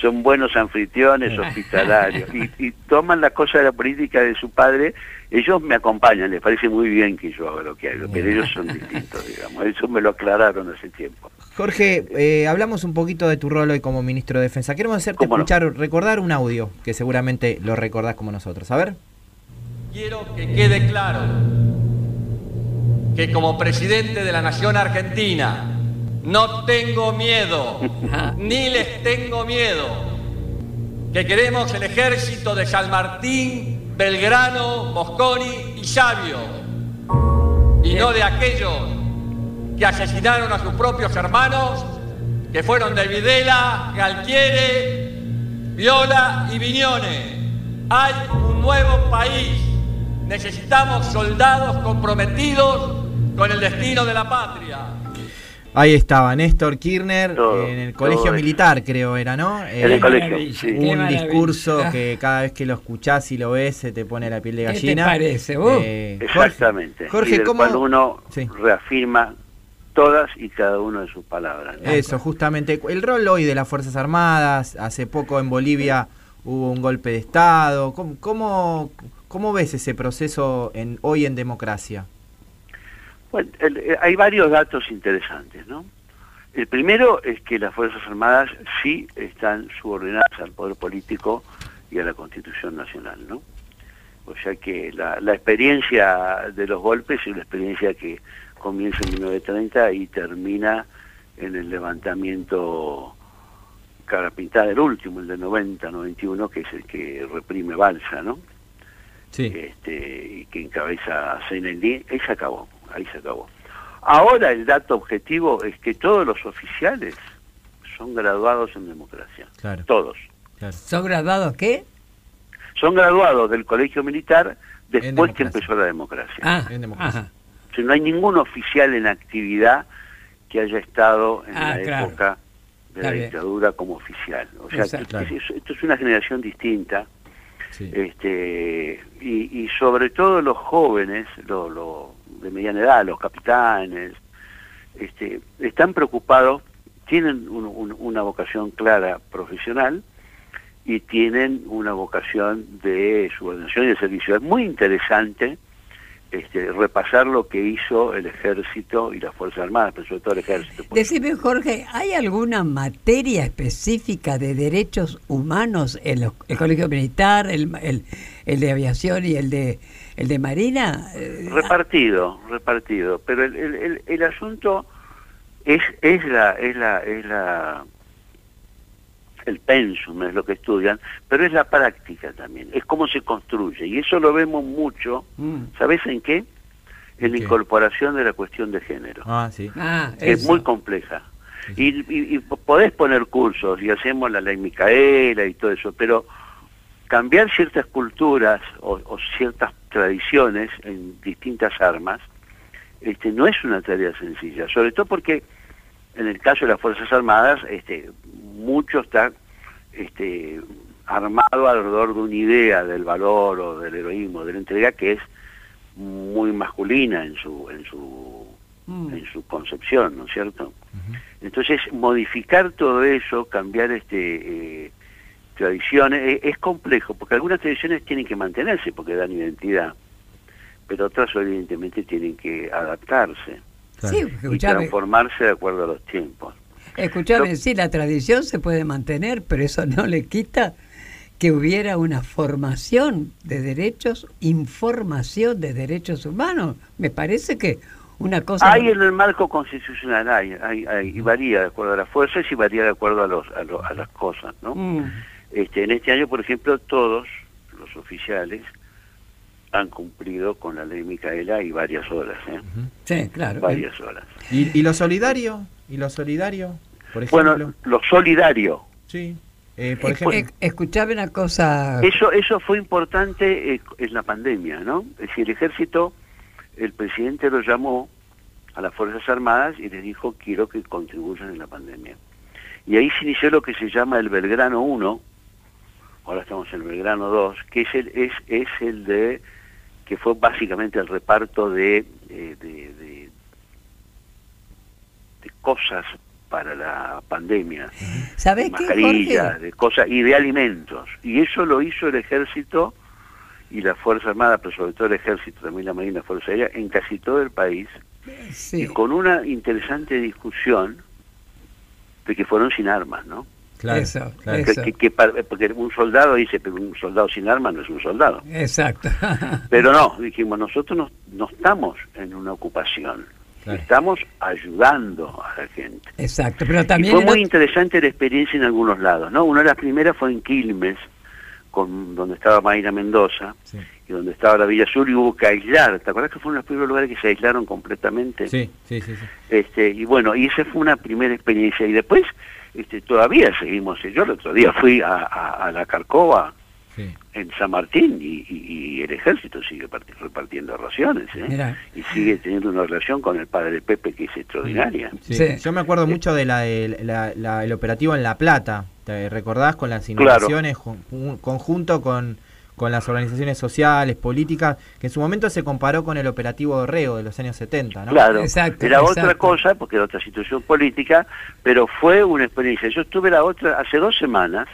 son buenos anfitriones, hospitalarios, y, y, toman la cosa de la política de su padre, ellos me acompañan, les parece muy bien que yo haga lo que hago, pero ellos son distintos, digamos, eso me lo aclararon hace tiempo.
Jorge, eh, hablamos un poquito de tu rol hoy como ministro de Defensa. Queremos hacerte escuchar, recordar un audio que seguramente lo recordás como nosotros. A ver.
Quiero que quede claro que como presidente de la Nación Argentina no tengo miedo, ni les tengo miedo, que queremos el ejército de San Martín, Belgrano, Mosconi y Sabio, y no de aquellos que asesinaron a sus propios hermanos, que fueron de Videla, Galtiere, Viola y Viñone. Hay un nuevo país. Necesitamos soldados comprometidos con el destino de la patria.
Ahí estaba, Néstor Kirchner en el colegio militar, creo era, ¿no?
En el colegio. Sí.
Un discurso que cada vez que lo escuchás y lo ves se te pone la piel de gallina.
¿Qué te parece vos?
Eh, Exactamente. Jorge, ¿cómo? uno reafirma todas y cada una de sus palabras.
Eso, justamente. El rol hoy de las Fuerzas Armadas, hace poco en Bolivia hubo un golpe de Estado. ¿Cómo, cómo, cómo ves ese proceso en, hoy en democracia?
Bueno, eh, hay varios datos interesantes, ¿no? El primero es que las Fuerzas Armadas sí están subordinadas al poder político y a la Constitución Nacional, ¿no? O sea que la, la experiencia de los golpes es una experiencia que comienza en 1930 y termina en el levantamiento cara pintada, el último, el de 90, 91, que es el que reprime Balsa, ¿no?
Sí.
Este, y que encabeza a ahí se acabó ahí se acabó. Ahora el dato objetivo es que todos los oficiales son graduados en democracia.
Claro.
Todos.
¿Son graduados qué?
Son graduados del colegio militar después que empezó la democracia.
Ah, en democracia.
Si no hay ningún oficial en actividad que haya estado en
ah,
la época de la dictadura como oficial. O sea, esto es una generación distinta. Este, y, sobre todo los jóvenes, lo, lo, de mediana edad, los capitanes, este, están preocupados, tienen una vocación clara profesional y tienen una vocación de subordinación y de servicio. Es muy interesante este, repasar lo que hizo el ejército y las Fuerzas Armadas, pero sobre todo el ejército.
Decime, Jorge, ¿hay alguna materia específica de derechos humanos en el colegio militar, el, el de aviación y el de el de Marina...
Eh, repartido, repartido. Pero el, el, el, asunto es, es la... Es la, es la el pensum es lo que estudian, pero es la práctica también, es cómo se construye, y eso lo vemos mucho, mm. ¿sabes en qué? En la incorporación de la cuestión de género.
Ah, sí.
Ah,
es muy compleja. Y, y, podés poner cursos, y hacemos la ley Micaela y todo eso, pero cambiar ciertas culturas o, o ciertas tradiciones en distintas armas, este, no es una tarea sencilla, sobre todo porque en el caso de las Fuerzas Armadas, este, mucho está este, armado alrededor de una idea del valor o del heroísmo, de la entrega que es muy masculina en su, en su, mm. en su concepción, ¿no es cierto? Entonces, modificar todo eso, cambiar este eh, tradiciones, e, es, complejo, porque algunas tradiciones tienen que mantenerse porque dan identidad, pero otras evidentemente tienen que adaptarse y transformarse de acuerdo a los tiempos.
Escuchame, sí, la tradición se puede mantener, pero eso no le quita que hubiera una formación de derechos, información de derechos humanos. Me parece que una cosa...
Hay en el marco constitucional, hay, hay, hay y varía de acuerdo a las fuerzas y varía de acuerdo a, los, a, las cosas, ¿no? Mm. Este, en este año, por ejemplo, todos los oficiales han cumplido con la ley Micaela y varias horas. ¿eh?
Sí, claro.
Varias horas.
¿Y, lo solidario? ¿Y lo solidario? Por
ejemplo? Bueno, lo solidario.
Sí. Eh, por ejemplo.
escuchame una cosa.
Eso, eso fue importante eh, en la pandemia, ¿no? Es decir, el ejército, el presidente lo llamó a las Fuerzas Armadas y les dijo, quiero que contribuyan en la pandemia. Y ahí se inició lo que se llama el Belgrano 1, ahora estamos en el Belgrano 2, que es el, es, es el de, que fue básicamente el reparto de, de, de, de, cosas para la pandemia,
¿Sabes
mascarillas, de cosas y de alimentos. Y eso lo hizo el ejército y la Fuerza Armada, pero sobre todo el ejército, también la Marina, la Fuerza Aérea, en casi todo el país, y con una interesante discusión de que fueron sin armas, ¿no?
Claro, eso,
Que, porque un soldado dice, pero un soldado sin armas no es un soldado.
Exacto.
pero no, dijimos, nosotros no, no estamos en una ocupación, estamos ayudando a la gente.
Exacto, pero también...
fue muy interesante la experiencia en algunos lados, ¿no? Una de las primeras fue en Quilmes, con, donde estaba Mayra Mendoza, y donde estaba la Villa Sur, y hubo que aislar. ¿Te acuerdas que fue uno de los primeros lugares que se aislaron completamente?
Sí, sí, sí. sí.
Este, y bueno, y esa fue una primera experiencia. Y después este, todavía seguimos. Yo el otro día fui a, la Carcova en San Martín y, el ejército sigue repartiendo raciones ¿eh? y sigue teniendo una relación con el padre Pepe que es extraordinaria.
Yo me acuerdo mucho de la, el operativo en La Plata, ¿te recordás? Con las inundaciones, conjunto con, con las organizaciones sociales, políticas, que en su momento se comparó con el operativo Reo de los años 70, ¿no?
Claro, era otra cosa, porque era otra situación política, pero fue una experiencia. Yo estuve la otra, hace dos semanas,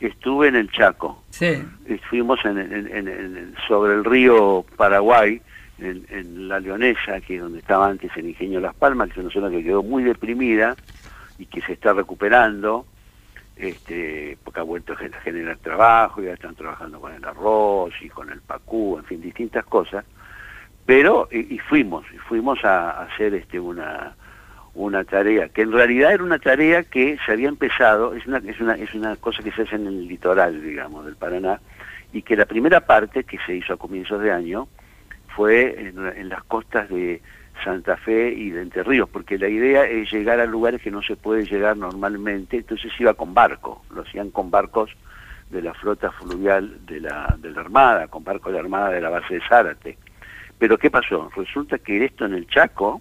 estuve en el Chaco.
Sí.
Fuimos en, sobre el río Paraguay, en, La Leonesa, que es donde estaba antes el Ingenio Las Palmas, que es una zona que quedó muy deprimida y que se está recuperando, este, porque ha vuelto a generar trabajo, ya están trabajando con el arroz y con el pacú, en fin, distintas cosas. Pero, y, fuimos, y fuimos a hacer este una una tarea, que en realidad era una tarea que se había empezado, es una, es una, es una cosa que se hace en el litoral, digamos, del Paraná, y que la primera parte, que se hizo a comienzos de año, fue en, las costas de Santa Fe y de Entre Ríos, porque la idea es llegar a lugares que no se puede llegar normalmente, entonces iba con barco, lo hacían con barcos de la flota fluvial de la, de la Armada, con barcos de la Armada de la base de Zárate. Pero ¿qué pasó? Resulta que esto en el Chaco,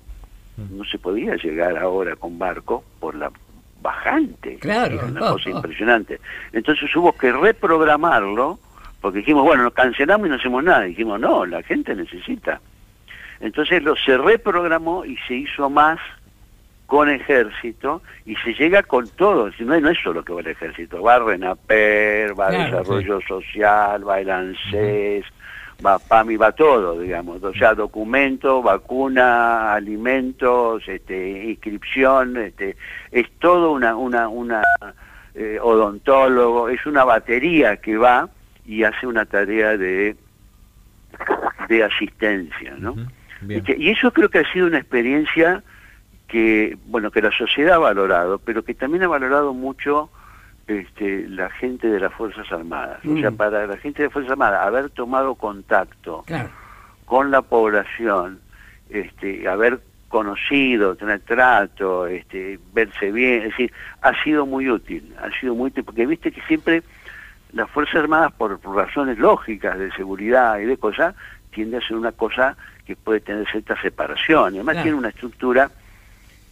no se podía llegar ahora con barco por la bajante.
Claro.
una cosa impresionante. Entonces hubo que reprogramarlo, porque dijimos, bueno, nos cancelamos y no hacemos nada. dijimos, no, la gente necesita. Entonces lo se reprogramó y se hizo más con ejército y se llega con todo. No, es solo que va el ejército, va RENAPER, va Desarrollo Social, va el ANSES, va PAMI, va todo, digamos, o sea, documento, vacuna, alimentos, este, inscripción, este, es todo una, una, una eh, odontólogo, es una batería que va y hace una tarea de, de asistencia, ¿no? Y eso creo que ha sido una experiencia que, bueno, que la sociedad ha valorado, pero que también ha valorado mucho este, la gente de las Fuerzas Armadas. O sea, mm. para la gente de las Fuerzas Armadas haber tomado contacto con la población, este, haber conocido, tener trato, este, verse bien, es decir, ha sido muy útil, ha sido muy útil, porque viste que siempre las Fuerzas Armadas, por, razones lógicas de seguridad y de cosas, tiende a ser una cosa que puede tener cierta separación, y además tiene una estructura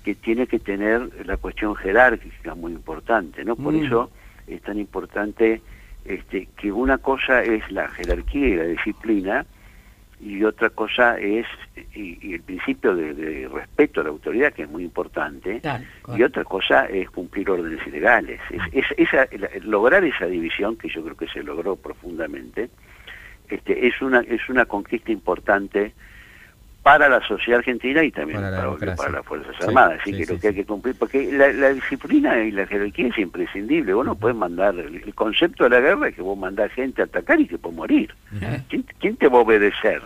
que tiene que tener la cuestión jerárquica muy importante, ¿no? Por mm. eso es tan importante este, que una cosa es la jerarquía y la disciplina y otra cosa es y, el principio de, respeto a la autoridad que es muy importante y otra cosa es cumplir órdenes ilegales es, esa, lograr esa división que yo creo que se logró profundamente este, es una es una conquista importante para la sociedad argentina y también para, las Fuerzas Armadas. Así que lo que hay que cumplir, porque la, disciplina y la jerarquía es imprescindible. Vos no puedes mandar, el, concepto de la guerra es que vos mandás gente a atacar y que puede morir. ¿Quién, te va a obedecer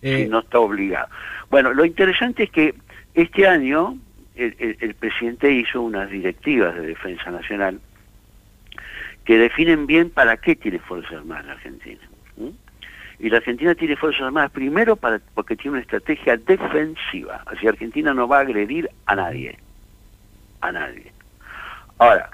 si eh, no está obligado? Bueno, lo interesante es que este año el, presidente hizo unas directivas de defensa nacional que definen bien para qué tiene Fuerzas Armadas la Argentina. Y la Argentina tiene Fuerzas Armadas primero para, porque tiene una estrategia defensiva. Así Argentina no va a agredir a nadie. A nadie. Ahora,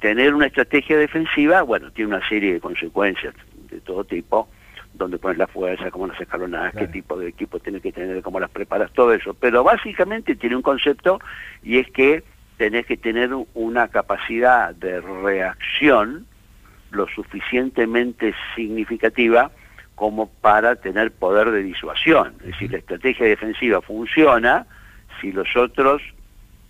tener una estrategia defensiva, bueno, tiene una serie de consecuencias de todo tipo, donde pones la fuerza, cómo las escalonadas, qué tipo de equipo tienes que tener, cómo las preparas, todo eso. Pero básicamente tiene un concepto y es que tenés que tener una capacidad de reacción lo suficientemente significativa como para tener poder de disuasión. Es decir, la estrategia defensiva funciona si los otros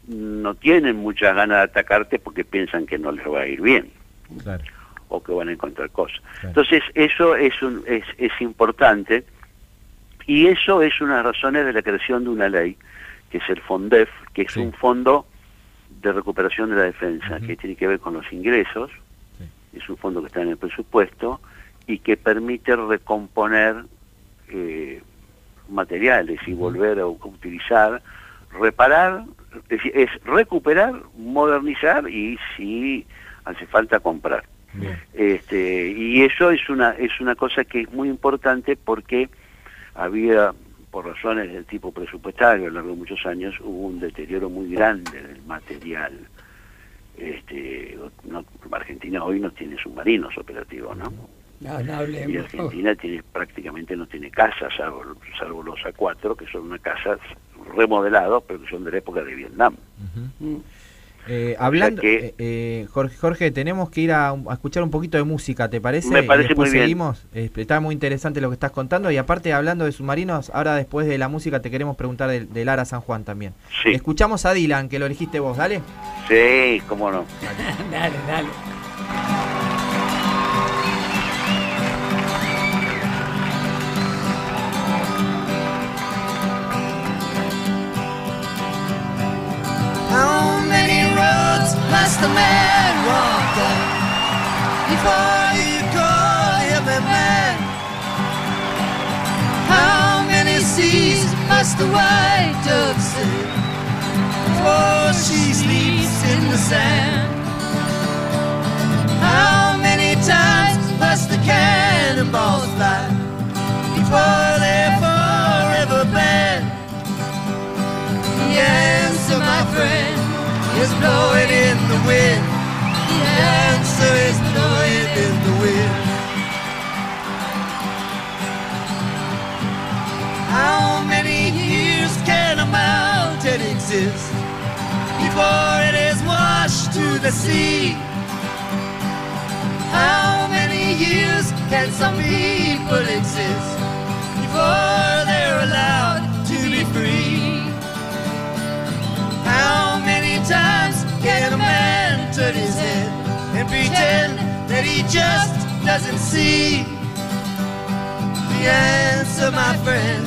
no tienen muchas ganas de atacarte porque piensan que no les va a ir bien. O que van a encontrar cosas. Entonces, eso es, un, es, es importante. Y eso es una de las razones de la creación de una ley, que es el FONDEF, que es un fondo de recuperación de la defensa, que tiene que ver con los ingresos, es un fondo que está en el presupuesto, y que permite recomponer eh, materiales y volver a utilizar, reparar, es, recuperar, modernizar y si hace falta comprar. Este, y eso es una, es una cosa que es muy importante porque había, por razones del tipo presupuestario a lo largo de muchos años, hubo un deterioro muy grande del material este, Argentina hoy no tiene submarinos operativos, ¿no?
No, no
Y Argentina tiene prácticamente no tiene casas, salvo, salvo los A4, que son una casas remodelados, pero que son de la época de Vietnam.
Eh, hablando, eh, eh, Jorge, Jorge, tenemos que ir a, escuchar un poquito de música, ¿te parece?
Me parece
después
muy bien.
seguimos. está muy interesante lo que estás contando y aparte hablando de submarinos, ahora después de la música te queremos preguntar del de Lara San Juan también.
Sí.
Escuchamos a Dylan, que lo elegiste vos, dale.
Sí, cómo no.
dale, dale.
Roads must a man walk down before you call him a man? How many seas must the white dove sail before she sleeps in the sand? How many times must the cannonballs fly before they're forever banned? The answer, my friend, is blowing in the wind. The answer is blowing in the wind. How many years can a mountain exist before it is washed to the sea? How many years can some people exist before they're allowed to be free? How many times can a man turn his head and pretend that he just doesn't see? The answer, my friend,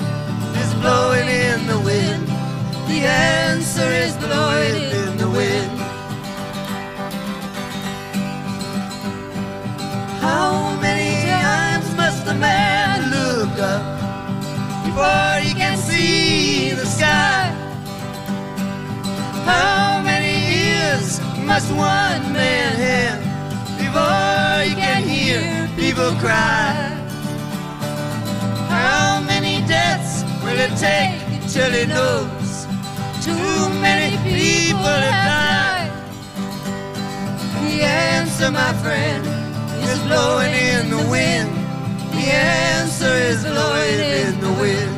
is blowing in the wind. The answer is blowing in the wind. Must one man have before he can hear people cry? How many deaths will it take till he knows too many people have died? The answer, my friend, is blowing in the wind. The answer is blowing in the wind.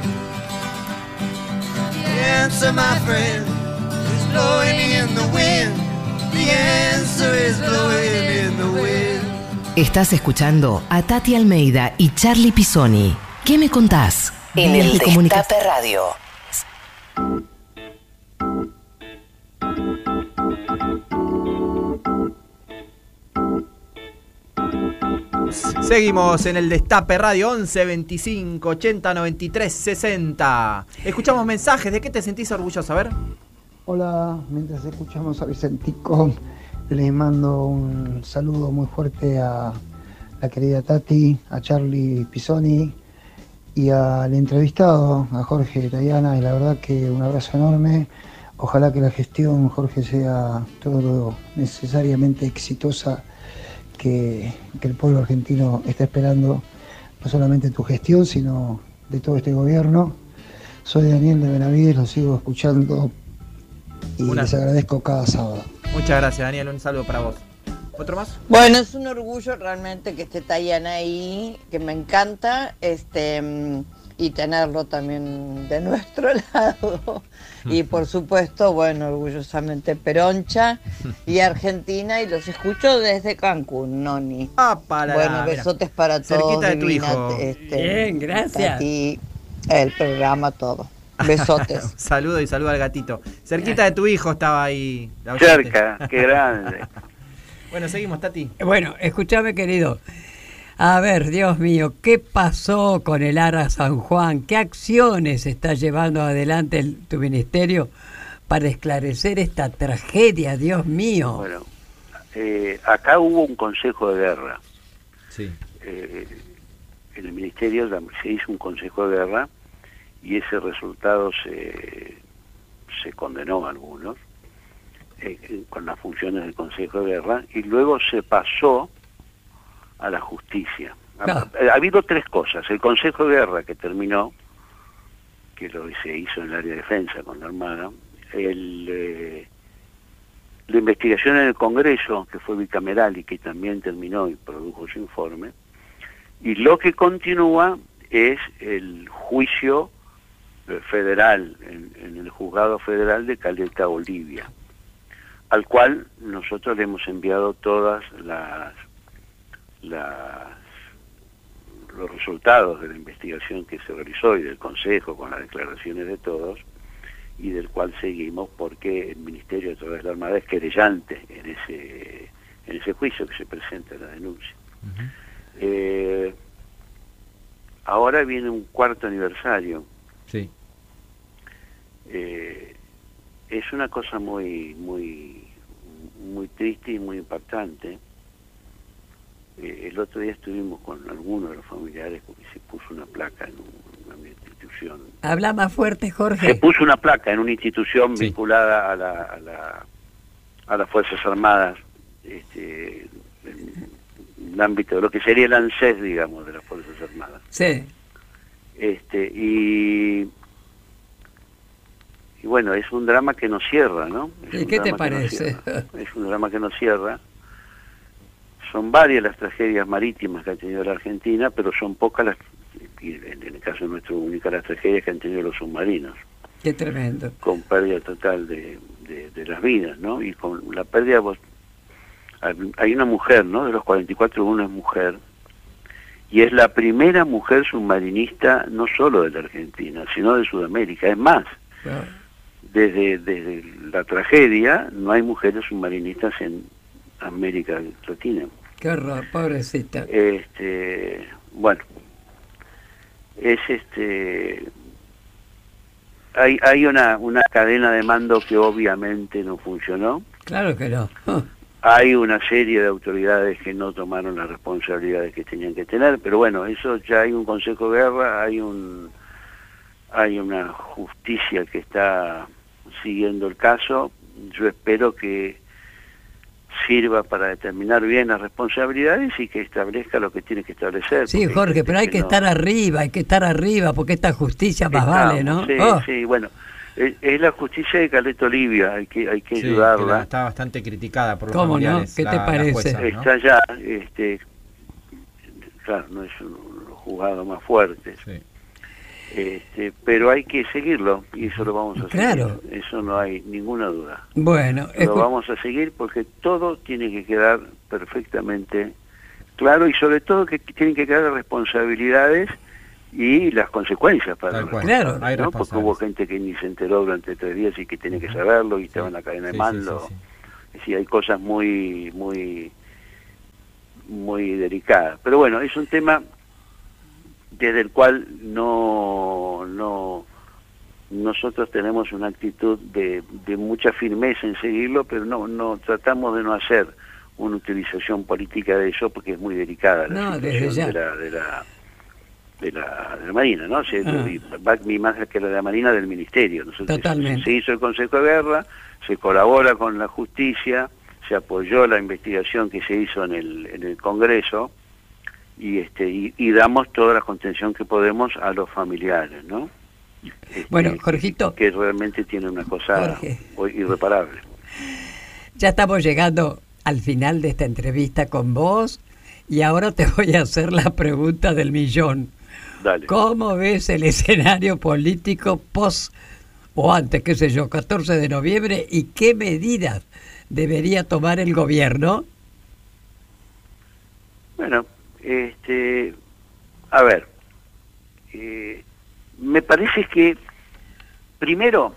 The answer, my friend, is blowing in the wind.
Estás escuchando a Tati Almeida y Charlie Pisoni. ¿Qué me contás? En el
de. Destape Radio.
Seguimos en el Destape Radio 11 25 80 93 60. Escuchamos mensajes. ¿De qué te sentís orgulloso? A ver.
Hola, mientras escuchamos a Vicentico, les mando un saludo muy fuerte a la querida Tati, a Charlie Pisoni y al entrevistado, a Jorge Tayana, y la verdad que un abrazo enorme. Ojalá que la gestión, Jorge, sea todo lo necesariamente exitosa que, que el pueblo argentino está esperando, no solamente tu gestión, sino de todo este gobierno. Soy Daniel de Benavides, lo sigo escuchando y
Una-
les agradezco cada sábado.
Muchas gracias, Daniel. Un saludo para vos. ¿Otro más?
Bueno, es un orgullo realmente que esté Tayana ahí, que me encanta, este y tenerlo también de nuestro lado. Y por supuesto, bueno, orgullosamente Peroncha y Argentina, y los escucho desde Cancún, Noni.
para
bueno,
mira.
besotes para
Cerquita
todos.
de tu
divina,
hijo.
este,
Bien, gracias.
Tati, el programa, todo. Besotes.
saludo y saludo al gatito. Cerquita de tu hijo estaba ahí.
Cerca, qué grande.
Bueno, seguimos, Tati.
Bueno, escúchame, querido. A ver, Dios mío, ¿qué pasó con el ARA San Juan? ¿Qué acciones está llevando adelante el- tu ministerio para esclarecer esta tragedia, Dios mío?
Bueno, eh, acá hubo un consejo de guerra.
Sí.
Eh, en el ministerio se hizo un consejo de guerra y ese resultado se, se condenó a algunos eh, con las funciones del consejo de guerra y luego se pasó a la justicia. Ha, habido tres cosas. El consejo de guerra que terminó, que lo se hizo en el área de defensa con la Armada, el, eh, la investigación en el Congreso, que fue bicameral y que también terminó y produjo su informe, y lo que continúa es el juicio federal, en, en el juzgado federal de Caleta, Bolivia, al cual nosotros le hemos enviado todas las, las los resultados de la investigación que se realizó y del Consejo con las declaraciones de todos y del cual seguimos porque el Ministerio de Través de la Armada es querellante en ese, en ese juicio que se presenta en la denuncia. Eh, ahora viene un cuarto aniversario.
Sí.
Eh, es una cosa muy, muy, muy triste y muy impactante eh, el otro día estuvimos con algunos de los familiares porque se puso una placa en una institución.
Habla más fuerte, Jorge.
Se puso una placa en una institución vinculada a la, a la a las Fuerzas Armadas, este, en el ámbito de lo que sería el ANSES, digamos, de las Fuerzas Armadas.
Sí.
Este, y, y bueno, es un drama que no cierra, ¿no? Es
¿Y qué te parece?
es un drama que no cierra. Son varias las tragedias marítimas que ha tenido la Argentina, pero son pocas las, en el caso nuestro, únicas las tragedias que han tenido los submarinos,
Qué tremendo.
con pérdida total de, de, de las vidas, ¿no? Y con la pérdida, vos, hay- una mujer, ¿no? De los 44, una es mujer, y es la primera mujer submarinista no solo de la Argentina, sino de Sudamérica. Es más, desde, desde la tragedia no hay mujeres submarinistas en América Latina.
Qué horror, pobrecita.
Este, bueno, es este hay hay una una cadena de mando que obviamente no funcionó.
Claro que no.
Hay una serie de autoridades que no tomaron las responsabilidades que tenían que tener, pero bueno, eso ya hay un Consejo de Guerra, hay un hay una justicia que está siguiendo el caso. Yo espero que sirva para determinar bien las responsabilidades y que establezca lo que tiene que establecer.
Sí, Jorge, pero hay que estar arriba, hay que estar arriba, porque esta justicia más vale, ¿no?
Sí,
Oh,
sí, bueno, es, es la justicia de Caleta Olivia, hay que hay que
Sí, que
ayudarla.
está bastante criticada por los
¿Cómo no? ¿Qué te
la-
parece?
jueza, ¿no?
Está ya, este, claro, no es un juzgado más fuerte. Este, pero hay que seguirlo y eso lo vamos a
Claro.
seguir. Eso no hay ninguna duda.
Bueno,
Lo vamos a seguir porque todo tiene que quedar perfectamente claro y sobre todo que tienen que quedar las responsabilidades y las consecuencias para los
Claro. Hay
¿no? porque hubo gente que ni se enteró durante tres días y que tenía que saberlo y estaba en la cadena de
Sí, sí,
mando.
sí, sí.
Es decir, hay cosas muy, muy, muy delicadas. Pero bueno, es un tema desde el cual no, no nosotros tenemos una actitud de, de mucha firmeza en seguirlo, pero no, no tratamos de no hacer una utilización política de eso porque es muy delicada la
No,
situación de la, de la de la, de la Marina, ¿no? Se,
Ah.
va mi más que la de la Marina del Ministerio. Nosotros,
Totalmente.
Se hizo el Consejo de Guerra, se colabora con la justicia, se apoyó la investigación que se hizo en el, en el Congreso y este y, y damos toda la contención que podemos a los familiares, ¿no? Este,
Bueno, Jorgito.
Que realmente tiene una cosa
Jorge.
hoy irreparable.
ya estamos llegando al final de esta entrevista con vos y ahora te voy a hacer la pregunta del millón.
Dale.
¿Cómo ves el escenario político post o antes, qué sé yo, 14 de noviembre y qué medidas debería tomar el gobierno?
Bueno, este, a ver, eh, me parece que primero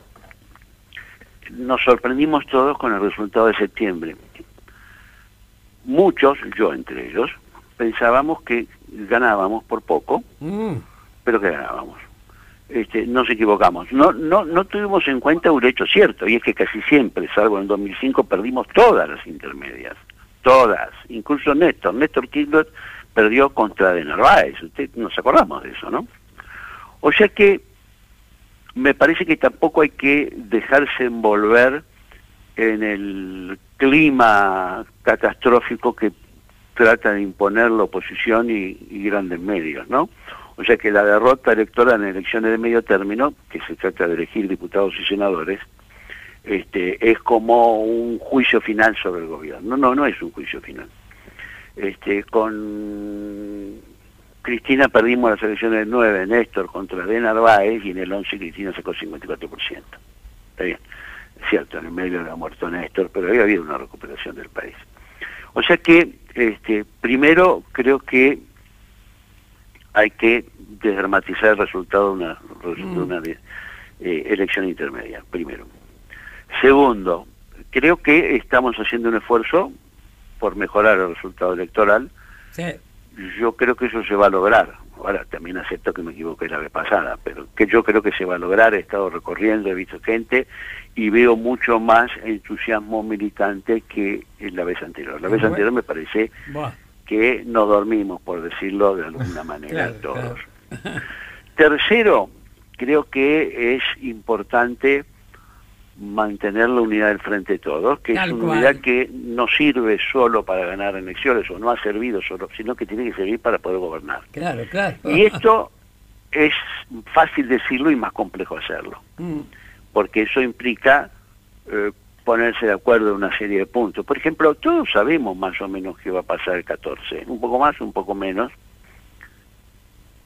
nos sorprendimos todos con el resultado de septiembre. Muchos, yo entre ellos, pensábamos que ganábamos por poco,
Mm,
pero que ganábamos. Este, nos equivocamos. No, no, no tuvimos en cuenta un hecho cierto, y es que casi siempre, salvo en 2005, perdimos todas las intermedias. Todas. Incluso Néstor. Néstor Kirchner perdió contra de Narváez. Usted nos acordamos de eso, ¿no? O sea que me parece que tampoco hay que dejarse envolver en el clima catastrófico que trata de imponer la oposición y, y grandes medios, ¿no? O sea que la derrota electoral en elecciones de medio término, que se trata de elegir diputados y senadores, este, es como un juicio final sobre el gobierno. No, no, no es un juicio final. Este, con Cristina perdimos las elecciones del 9, Néstor contra de Narváez, y en el 11 Cristina sacó 54%. Está bien, es cierto, en el medio ha muerto Néstor, pero había habido una recuperación del país. O sea que, este, primero, creo que hay que desdramatizar el resultado de una, de una eh, elección intermedia, primero. Segundo, creo que estamos haciendo un esfuerzo por mejorar el resultado electoral. Yo creo que eso se va a lograr. Ahora, también acepto que me equivoqué la vez pasada, pero que yo creo que se va a lograr. He estado recorriendo, he visto gente y veo mucho más entusiasmo militante que en la vez anterior. La vez anterior me parece que no dormimos, por decirlo de alguna manera, todos. Tercero, creo que es importante mantener la unidad del frente de todos, que es una unidad que no sirve solo para ganar elecciones o no ha servido solo, sino que tiene que servir para poder gobernar.
Claro, claro.
Y esto es fácil decirlo y más complejo hacerlo, mm. porque eso implica eh, ponerse de acuerdo en una serie de puntos. Por ejemplo, todos sabemos más o menos qué va a pasar el 14, un poco más, un poco menos,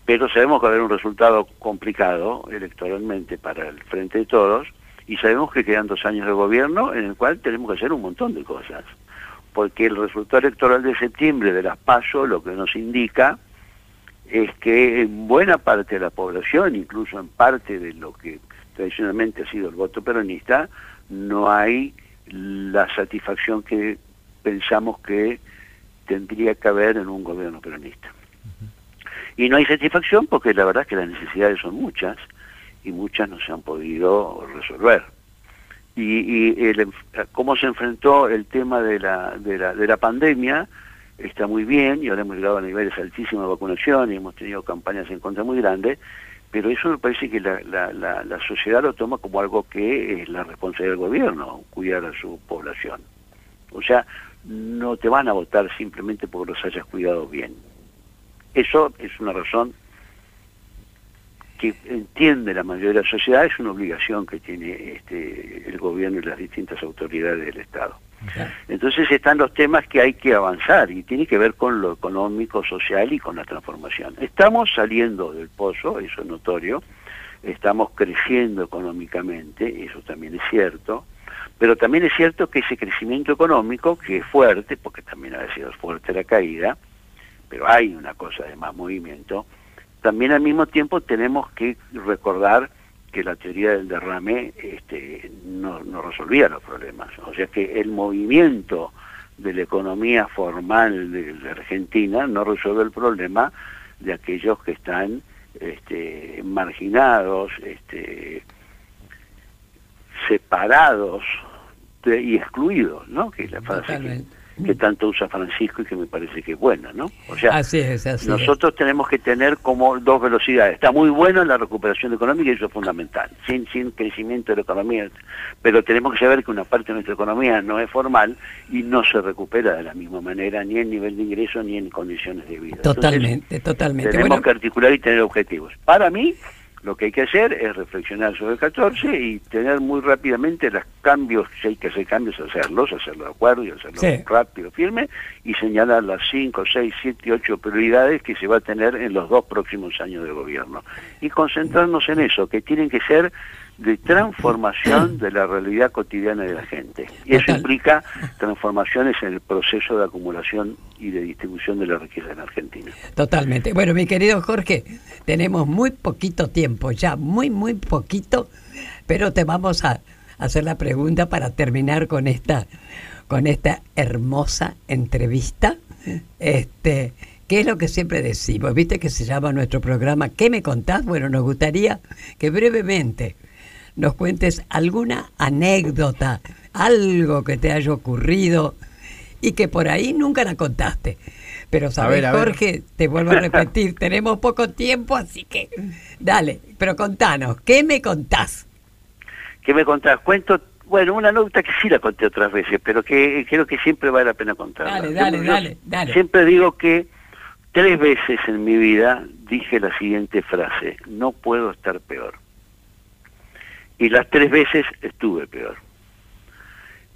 pero sabemos que va a haber un resultado complicado electoralmente para el frente de todos, y sabemos que quedan dos años de gobierno en el cual tenemos que hacer un montón de cosas, porque el resultado electoral de septiembre de las PASO lo que nos indica es que en buena parte de la población, incluso en parte de lo que tradicionalmente ha sido el voto peronista, no hay la satisfacción que pensamos que tendría que haber en un gobierno peronista. Y no hay satisfacción porque la verdad es que las necesidades son muchas y muchas no se han podido resolver. Y, y el, cómo se enfrentó el tema de la, de, la, de la pandemia está muy bien y ahora hemos llegado a niveles altísimos de vacunación y hemos tenido campañas en contra muy grandes, pero eso me parece que la, la, la, sociedad lo toma como algo que es la responsabilidad del gobierno, cuidar a su población. O sea, no te van a votar simplemente porque los hayas cuidado bien. Eso es una razón que entiende la mayoría de la sociedad, es una obligación que tiene este, el gobierno y las distintas autoridades del Estado. Entonces están los temas que hay que avanzar y tiene que ver con lo económico, social y con la transformación. Estamos saliendo del pozo, eso es notorio, estamos creciendo económicamente, eso también es cierto, pero también es cierto que ese crecimiento económico, que es fuerte, porque también ha sido fuerte la caída, pero hay una cosa de más movimiento, también al mismo tiempo tenemos que recordar que la teoría del derrame este, no, resolvía los problemas. O sea que el movimiento de la economía formal de Argentina no resuelve el problema de aquellos que están este, marginados, este, separados y excluidos, ¿no? Que la frase tanto usa Francisco y que me parece que es buena, ¿no? O sea, nosotros tenemos que tener como dos velocidades. Está muy buena la recuperación económica y eso es fundamental, sin, sin crecimiento de la economía, pero tenemos que saber que una parte de nuestra economía no es formal y no se recupera de la misma manera, ni en nivel de ingreso ni en condiciones de vida.
Totalmente, totalmente.
Tenemos que articular y tener objetivos. Para mí, lo que hay que hacer es reflexionar sobre el 14 y tener muy rápidamente los cambios, si hay que hacer cambios, hacerlos, hacerlo de acuerdo y hacerlo rápido, firme, y señalar las 5, 6, 7, 8 prioridades que se va a tener en los dos próximos años de gobierno. Y concentrarnos en eso, que tienen que ser de transformación de la realidad cotidiana de la gente. Y eso implica transformaciones en el proceso de acumulación y de distribución de la riqueza en Argentina.
Totalmente. Bueno, mi querido Jorge, tenemos muy poquito tiempo, ya muy, muy poquito, pero te vamos a hacer la pregunta para terminar con esta, con esta hermosa entrevista. Este, ¿Qué es lo que siempre decimos? ¿Viste que se llama nuestro programa ¿Qué me contás? Bueno, nos gustaría que brevemente nos cuentes alguna anécdota, algo que te haya ocurrido y que por ahí nunca la contaste. Pero sabes, Jorge, te vuelvo a repetir, tenemos poco tiempo, así que dale, pero contanos, ¿qué me contás?
¿Qué me contás? Cuento, bueno, una anécdota que sí la conté otras veces, pero que creo que siempre vale la pena contarla.
Dale, dale, dale, dale.
Siempre digo que tres veces en mi vida dije la siguiente frase, no puedo estar peor y las tres veces estuve peor.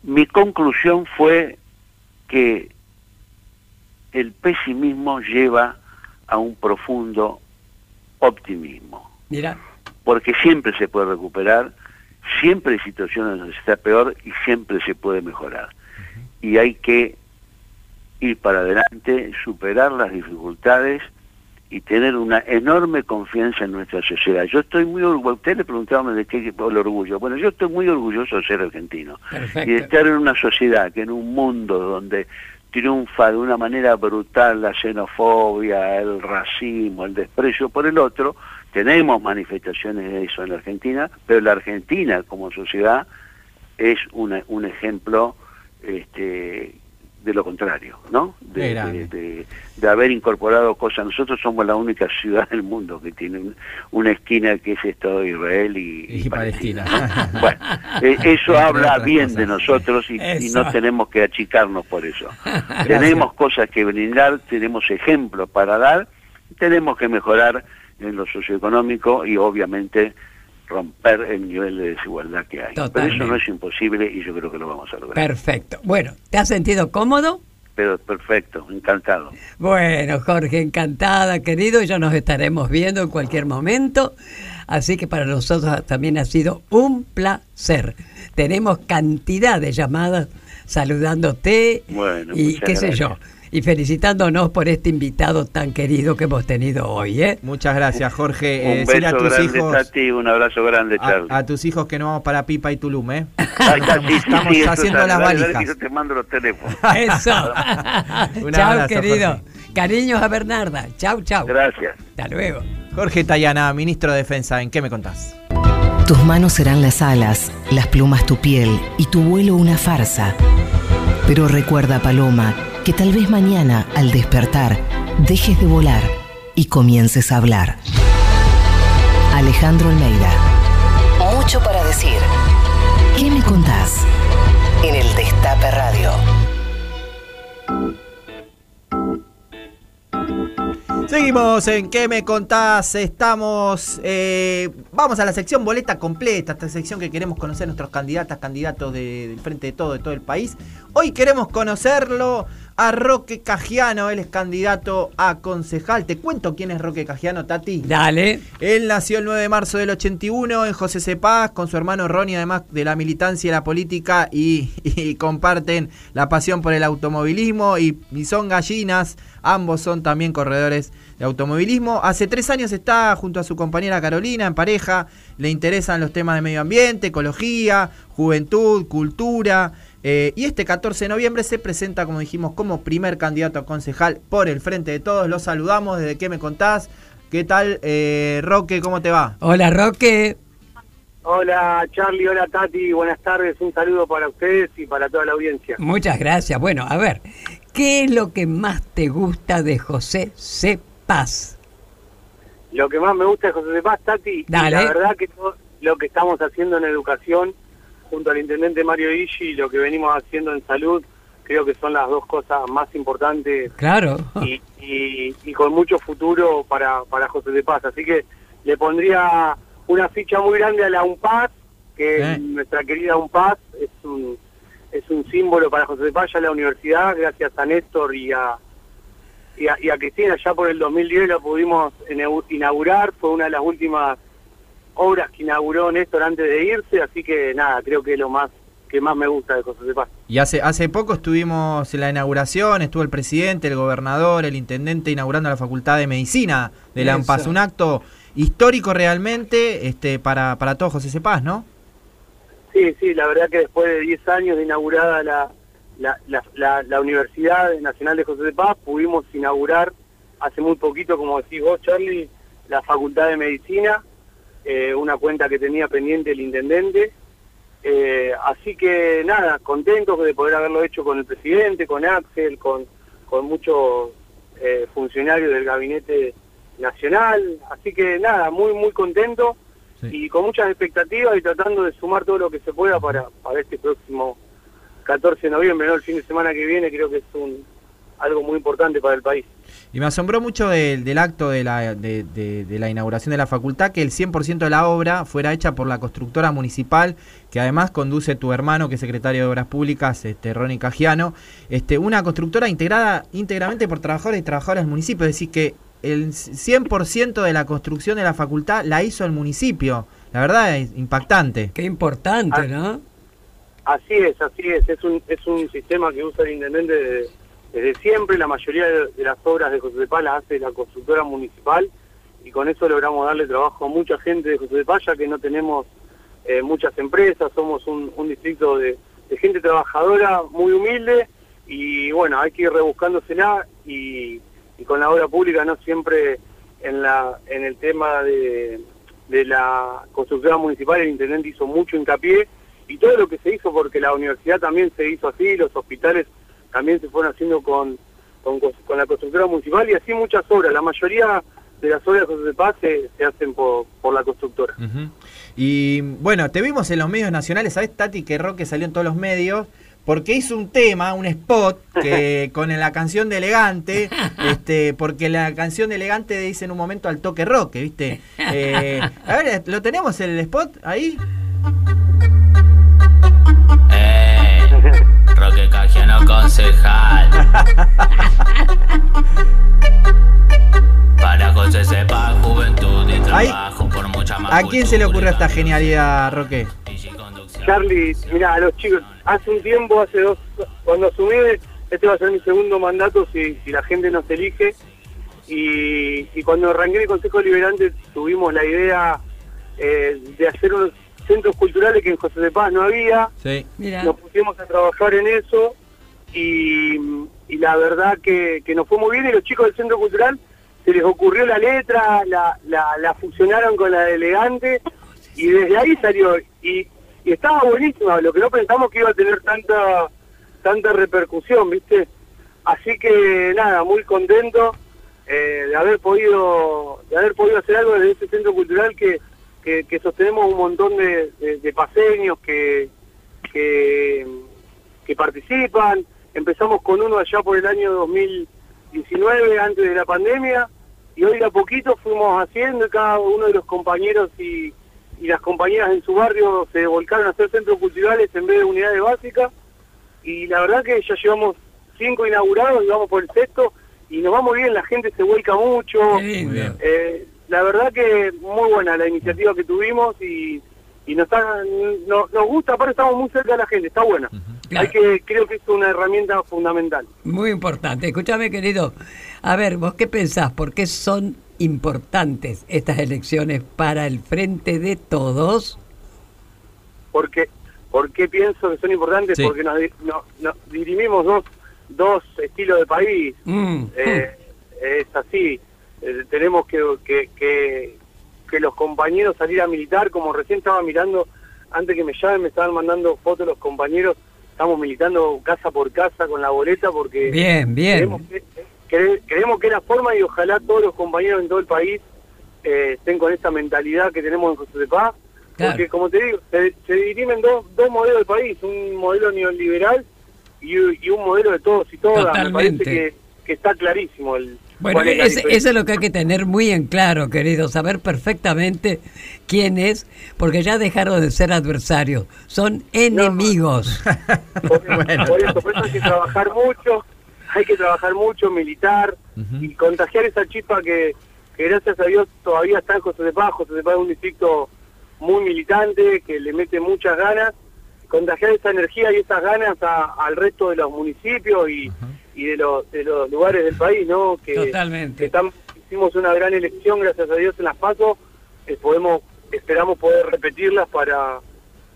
mi conclusión fue que el pesimismo lleva a un profundo optimismo.
Mira.
Porque siempre se puede recuperar, siempre hay situaciones donde está peor y siempre se puede mejorar. Y hay que ir para adelante, superar las dificultades y tener una enorme confianza en nuestra sociedad. Yo estoy muy orgulloso, usted le preguntaba de qué el orgullo. Bueno, yo estoy muy orgulloso de ser argentino y de estar en una sociedad que en un mundo donde triunfa de una manera brutal la xenofobia, el racismo, el desprecio por el otro, tenemos manifestaciones de eso en la Argentina, pero la Argentina como sociedad es una, un ejemplo este, de lo contrario, ¿no? De, de, de, haber incorporado cosas. Nosotros somos la única ciudad del mundo que tiene una esquina que es Estado de Israel y, Palestina. bueno, eh, eso habla bien de nosotros y, no tenemos que achicarnos por eso. tenemos cosas que brindar, tenemos ejemplos para dar, tenemos que mejorar en lo socioeconómico y obviamente romper el nivel de desigualdad que hay. Pero eso no es imposible y yo creo que lo vamos a lograr.
Perfecto. Bueno, ¿te has sentido cómodo?
Pero perfecto, encantado.
Bueno, Jorge, encantada, querido. Ya nos estaremos viendo en cualquier momento. Así que para nosotros también ha sido un placer. Tenemos cantidad de llamadas saludándote
bueno,
y qué sé yo y felicitándonos por este invitado tan querido que hemos tenido hoy. ¿eh?
Muchas gracias, Jorge.
Un eh, beso a tus grande, hijos, Tati, un abrazo grande, Charlie.
A, tus hijos que no vamos para Pipa y Tulum, ¿eh?
estamos, haciendo las valijas.
Yo te mando los teléfonos.
Eso. chao, querido. Cariños a Bernarda. Chau, chau.
Gracias.
Hasta luego.
Jorge Tayana, ministro de Defensa, ¿en qué me contás?
Tus manos serán las alas, las plumas tu piel y tu vuelo una farsa. Pero recuerda, Paloma, que tal vez mañana, al despertar, dejes de volar y comiences a hablar. Alejandro Almeida. Mucho para decir. ¿Qué me contás? En el Destape Radio.
Seguimos en ¿Qué me contás? Estamos. Eh, vamos a la sección boleta completa, esta sección que queremos conocer nuestros candidatas, candidatos del frente de todo, de todo el país. Hoy queremos conocerlo a Roque Cagiano, él es candidato a concejal. Te cuento quién es Roque Cagiano, Tati.
Dale.
Él nació el 9 de marzo del 81 en José Cepaz con su hermano Ronnie, además de la militancia y la política, y, comparten la pasión por el automovilismo y, y, son gallinas. Ambos son también corredores de automovilismo. Hace tres años está junto a su compañera Carolina en pareja. Le interesan los temas de medio ambiente, ecología, juventud, cultura. Eh, y este 14 de noviembre se presenta, como dijimos, como primer candidato a concejal por el Frente de Todos. Los saludamos. ¿Desde qué me contás? ¿Qué tal, eh, Roque? ¿Cómo te va?
Hola, Roque.
Hola, Charlie. Hola, Tati. Buenas tardes. Un saludo para ustedes y para toda la audiencia.
Muchas gracias. Bueno, a ver, ¿qué es lo que más te gusta de José C. Paz?
Lo que más me gusta de José C. Paz, Tati, la verdad que todo lo que estamos haciendo en educación junto al intendente Mario Ishi, lo que venimos haciendo en salud, creo que son las dos cosas más importantes.
Claro.
Y, y, con mucho futuro para, para José de Paz. Así que le pondría una ficha muy grande a la UNPAS, que eh. nuestra querida UNPAS es un, es un símbolo para José de Paz, ya la universidad, gracias a Néstor y a, y a, y a Cristina, ya por el 2010 lo pudimos inaugurar, fue una de las últimas obras que inauguró Néstor antes de irse, así que nada, creo que es lo más que más me gusta de José de Paz.
Y hace, hace poco estuvimos en la inauguración, estuvo el presidente, el gobernador, el intendente inaugurando la Facultad de Medicina de la AMPAS, un acto histórico realmente este para, para todos José Cepaz, ¿no?
Sí, sí, la verdad que después de 10 años de inaugurada la, la, la, la, Universidad Nacional de José de Paz, pudimos inaugurar hace muy poquito, como decís vos, Charlie, la Facultad de Medicina, eh, una cuenta que tenía pendiente el intendente. Eh, así que nada, contento de poder haberlo hecho con el presidente, con Axel, con, con muchos eh, funcionarios del gabinete nacional. Así que nada, muy, muy contento y con muchas expectativas y tratando de sumar todo lo que se pueda para, para este próximo 14 de noviembre, ¿no? El fin de semana que viene creo que es un, algo muy importante para el país.
Y me asombró mucho del, del acto de la, de, de- de la inauguración de la facultad que el 100% de la obra fuera hecha por la constructora municipal, que además conduce tu hermano, que es secretario de Obras Públicas, este, Ronnie Cagiano, este, una constructora integrada íntegramente por trabajadores y trabajadoras del municipio, es decir, que el 100% de la construcción de la facultad la hizo el municipio. La verdad es impactante.
Qué importante, ¿no?
Así es, así es. Es un, es un sistema que usa el intendente desde, desde siempre. La mayoría de, las obras de José de Paz las hace la constructora municipal y con eso logramos darle trabajo a mucha gente de José de Paz, que no tenemos eh, muchas empresas, somos un, distrito de, de gente trabajadora muy humilde y bueno, hay que ir rebuscándosela y, y con la obra pública no siempre en, la, en el tema de, de la constructora municipal el intendente hizo mucho hincapié y todo lo que se hizo porque la universidad también se hizo así, los hospitales también se fueron haciendo con, con, con la constructora municipal y así muchas obras, la mayoría de las obras de José Paz se, se hacen por, por la constructora.
Y bueno, te vimos en los medios nacionales, ¿sabes, Tati, que Roque salió en todos los medios? Porque hizo un tema, un spot, que con la canción de Elegante, este, porque la canción de Elegante dice en un momento al toque Roque, ¿viste? Eh, a ver, ¿lo tenemos el spot ahí?
Concejal. Para José sepa juventud y trabajo por mucha más
¿A quién se le ocurrió esta genialidad, Roque?
Charlie, mira, a los chicos, hace un tiempo, hace dos, cuando asumí, este va a ser mi segundo mandato si, si la gente nos elige. Y, y cuando arranqué el Consejo Liberante tuvimos la idea eh, de hacer unos centros culturales que en José de Paz no había.
Sí.
Nos pusimos a trabajar en eso y, la verdad que, que nos fue muy bien y los chicos del Centro Cultural se les ocurrió la letra, la, la, la fusionaron con la de elegante y desde ahí salió y, estaba buenísima, lo que no pensamos que iba a tener tanta tanta repercusión, ¿viste? Así que nada, muy contento eh, de haber podido de haber podido hacer algo desde este centro cultural que, que, sostenemos un montón de, de- paseños que, que participan. Empezamos con uno allá por el año 2019, antes de la pandemia, y hoy de a poquito fuimos haciendo y cada uno de los compañeros y, y las compañeras en su barrio se volcaron a hacer centros culturales en vez de unidades básicas y la verdad que ya llevamos cinco inaugurados y vamos por el sexto y nos va muy bien, la gente se vuelca mucho. Eh, la verdad que muy buena la iniciativa que tuvimos y, y nos, está- no- nos gusta, aparte estamos muy cerca de la gente, está buena. Hay que, creo que es una herramienta fundamental.
Muy importante. Escúchame, querido. A ver, ¿vos qué pensás? ¿Por qué son importantes estas elecciones para el frente de todos?
porque ¿Por qué pienso que son importantes?
Sí.
Porque nos, nos dirimimos dos, dos estilos de país.
Mm.
Eh, es así. Eh, tenemos que, que, que, que los compañeros salir a militar, como recién estaba mirando, antes que me llamen, me estaban mandando fotos los compañeros. Estamos militando casa por casa con la boleta porque
Bien, bien.
Creemos, que, cre- creemos que es la forma y ojalá todos los compañeros en todo el país eh, estén con esta mentalidad que tenemos en José de Paz.
Claro.
Porque, como te digo, se, se dirimen dos, dos modelos de país, un modelo neoliberal y, y un modelo de todos y todas. Me parece
Totalmente.
que, que está clarísimo el
Bueno,
es diferencia.
eso es lo que hay que tener muy en claro, querido, saber perfectamente quién es, porque ya dejaron de ser adversarios, son enemigos.
Por eso, por eso hay que trabajar mucho, hay que trabajar mucho, militar y contagiar esa chispa que, que gracias a Dios todavía está en José de Paz. José de Paz es un distrito muy militante, que le mete muchas ganas, contagiar esa energía y esas ganas a- al resto de los municipios y, y de, los, de los lugares del país, ¿no? Que,
Totalmente.
que hicimos una gran elección, gracias a Dios, en las PASO, eh, podemos, esperamos poder repetirlas para,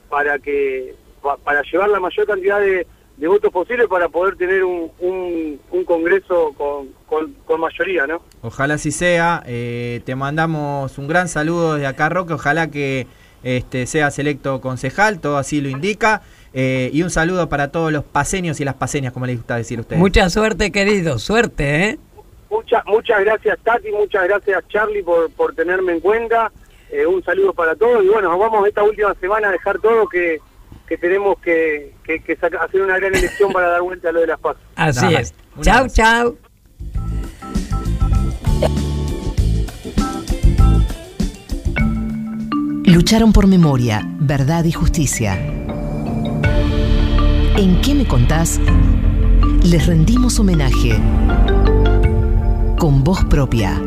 para que pa- para llevar la mayor cantidad de, de votos posible para poder tener un, un, un congreso con, con, con mayoría, ¿no?
Ojalá así sea. Eh, te mandamos un gran saludo desde acá, Roque. Ojalá que este, seas electo concejal, todo así lo indica. Eh, y un saludo para todos los paseños y las paseñas, como les gusta decir a ustedes.
Mucha suerte, querido, suerte, ¿eh?
Muchas muchas gracias Tati, muchas gracias Charlie por, por tenerme en cuenta. Eh, un saludo para todos y bueno, vamos esta última semana a dejar todo que, que tenemos que, que, que saca- hacer una gran elección para dar vuelta a lo de las pasos.
Así es.
Un
Chau,
Lucharon por memoria, verdad y justicia. ¿En qué me contás? Les rendimos homenaje con voz propia.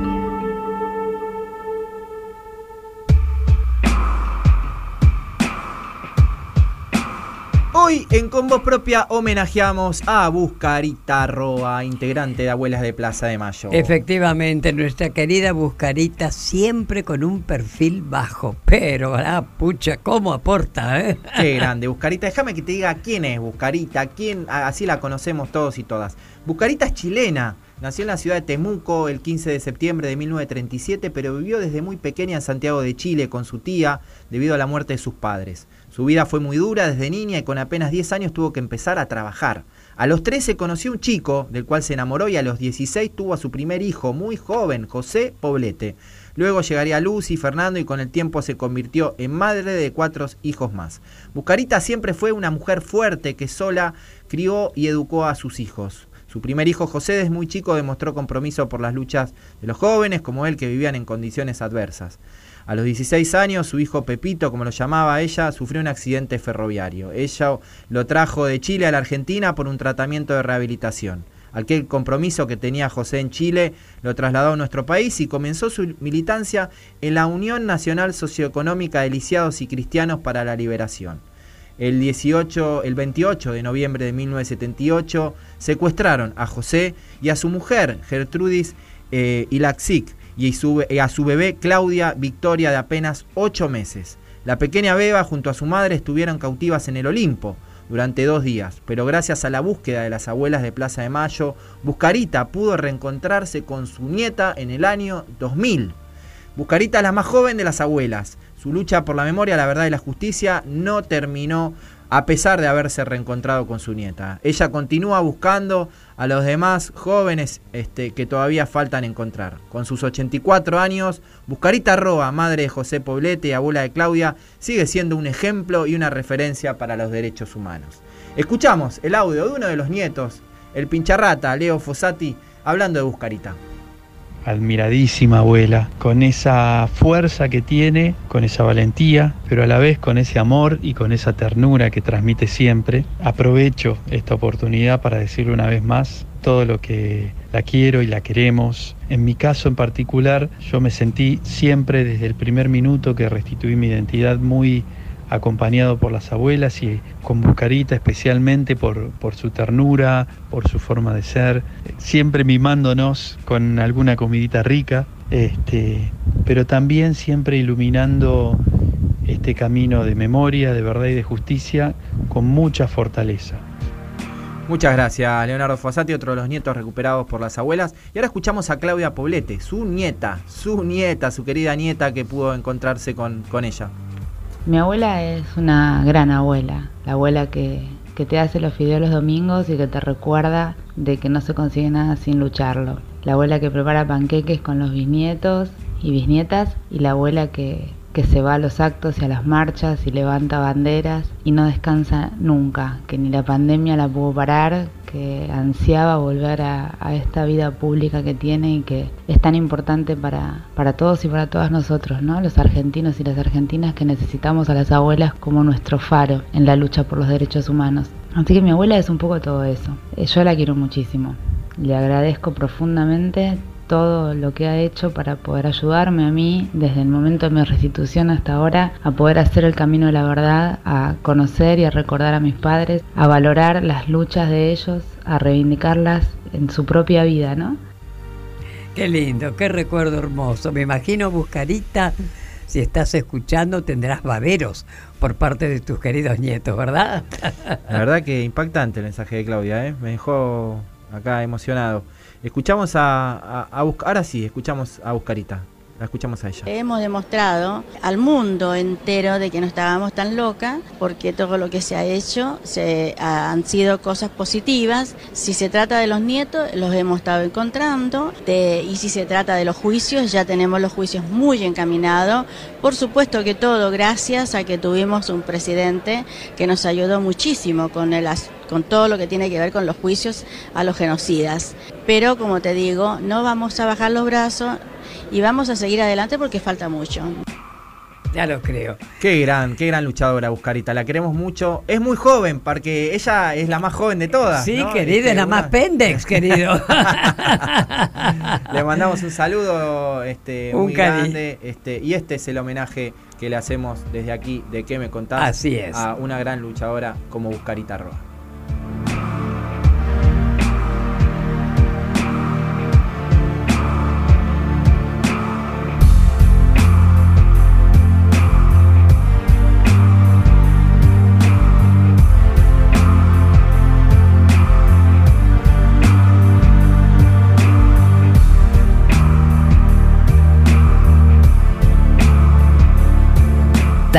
Hoy en Con Voz Propia homenajeamos a Buscarita Roa, integrante de Abuelas de Plaza de Mayo.
Efectivamente, nuestra querida Buscarita siempre con un perfil bajo, pero la pucha, ¿cómo aporta? eh?
Qué grande, Buscarita. Déjame que te diga quién es Buscarita, quién, así la conocemos todos y todas. Buscarita es chilena, nació en la ciudad de Temuco el 15 de septiembre de 1937, pero vivió desde muy pequeña en Santiago de Chile con su tía debido a la muerte de sus padres. Su vida fue muy dura desde niña y con apenas 10 años tuvo que empezar a trabajar. A los 13 conoció un chico del cual se enamoró y a los 16 tuvo a su primer hijo, muy joven, José Poblete. Luego llegaría Lucy, Fernando y con el tiempo se convirtió en madre de cuatro hijos más. Buscarita siempre fue una mujer fuerte que sola crió y educó a sus hijos. Su primer hijo José desde muy chico demostró compromiso por las luchas de los jóvenes como él que vivían en condiciones adversas. A los 16 años, su hijo Pepito, como lo llamaba ella, sufrió un accidente ferroviario. Ella lo trajo de Chile a la Argentina por un tratamiento de rehabilitación. Aquel compromiso que tenía José en Chile lo trasladó a nuestro país y comenzó su militancia en la Unión Nacional Socioeconómica de Lisiados y Cristianos para la Liberación. El, 18, el 28 de noviembre de 1978 secuestraron a José y a su mujer, Gertrudis eh, Ilaxic, y y a su bebé Claudia Victoria de apenas 8 meses. La pequeña Beba junto a su madre estuvieron cautivas en el Olimpo durante dos días, pero gracias a la búsqueda de las abuelas de Plaza de Mayo, Buscarita pudo reencontrarse con su nieta en el año 2000. Buscarita es la más joven de las abuelas. Su lucha por la memoria, la verdad y la justicia no terminó a pesar de haberse reencontrado con su nieta. Ella continúa buscando a los demás jóvenes este, que todavía faltan encontrar. Con sus 84 años, Buscarita Roa, madre de José Poblete y abuela de Claudia, sigue siendo un ejemplo y una referencia para los derechos humanos. Escuchamos el audio de uno de los nietos, el pincharrata Leo Fossati, hablando de Buscarita.
Admiradísima abuela, con esa fuerza que tiene, con esa valentía, pero a la vez con ese amor y con esa ternura que transmite siempre. Aprovecho esta oportunidad para decirle una vez más todo lo que la quiero y la queremos. En mi caso en particular, yo me sentí siempre desde el primer minuto que restituí mi identidad muy acompañado por las abuelas y con Buscarita especialmente por, por su ternura, por su forma de ser, siempre mimándonos con alguna comidita rica, este, pero también siempre iluminando este camino de memoria, de verdad y de justicia con mucha fortaleza.
Muchas gracias, Leonardo Fossati, otro de los nietos recuperados por las abuelas. Y ahora escuchamos a Claudia Poblete, su nieta, su nieta, su querida nieta que pudo encontrarse con, con ella.
Mi abuela es una gran abuela, la abuela que, que te hace los fideos los domingos y que te recuerda de que no se consigue nada sin lucharlo. La abuela que prepara panqueques con los bisnietos y bisnietas y la abuela que, que se va a los actos y a las marchas y levanta banderas y no descansa nunca, que ni la pandemia la pudo parar, que ansiaba volver a, esta vida pública que tiene y que es tan importante para, para todos y para todas nosotros, ¿no? Los argentinos y las argentinas que necesitamos a las abuelas como nuestro faro en la lucha por los derechos humanos. Así que mi abuela es un poco todo eso. Eh, Yo la quiero muchísimo. Le agradezco profundamente todo lo que ha hecho para poder ayudarme a mí desde el momento de mi restitución hasta ahora a poder hacer el camino de la verdad, a conocer y a recordar a mis padres, a valorar las luchas de ellos, a reivindicarlas en su propia vida, ¿no?
Qué lindo, qué recuerdo hermoso. Me imagino, Buscarita, si estás escuchando, tendrás baberos por parte de tus queridos nietos, ¿verdad?
La verdad que impactante el mensaje de Claudia, ¿eh? me dejó acá emocionado. Escuchamos a, a, a ahora sí, escuchamos a Buscarita. La escuchamos a ella.
Hemos demostrado al mundo entero de que no estábamos tan locas, porque todo lo que se ha hecho se, han sido cosas positivas. Si se trata de los nietos, los hemos estado encontrando, y si se trata de los juicios, ya tenemos los juicios muy encaminados. Por supuesto que todo gracias a que tuvimos un presidente que nos ayudó muchísimo con el con todo lo que tiene que ver con los juicios a los genocidas. Pero como te digo, no vamos a bajar los brazos y vamos a seguir adelante porque falta mucho.
Ya lo creo.
Qué gran, qué gran luchadora Buscarita, la queremos mucho. Es muy joven, porque ella es la más joven de todas.
Sí,
¿no?
querida,
Este,
es la
una-
más pendex, querido.
Le mandamos un saludo este,
Un
muy
cari-
grande. Este, y este es el homenaje que le hacemos desde aquí de qué me contás
Así es.
a una gran luchadora como Buscarita Roa.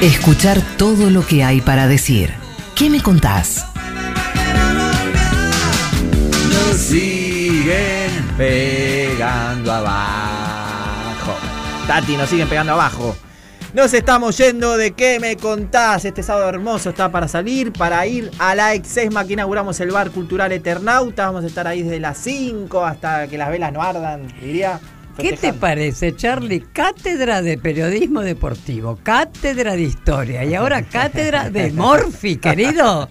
Escuchar todo lo que hay para decir. ¿Qué me contás?
Nos siguen pegando abajo. Tati, nos siguen pegando abajo. Nos estamos yendo de qué me contás. Este sábado hermoso está para salir, para ir a la Exesma que inauguramos el bar cultural Eternauta. Vamos a estar ahí desde las 5 hasta que las velas no ardan, diría.
¿Qué te parece, Charlie? Cátedra de periodismo deportivo, cátedra de historia y ahora cátedra de Morphy, querido.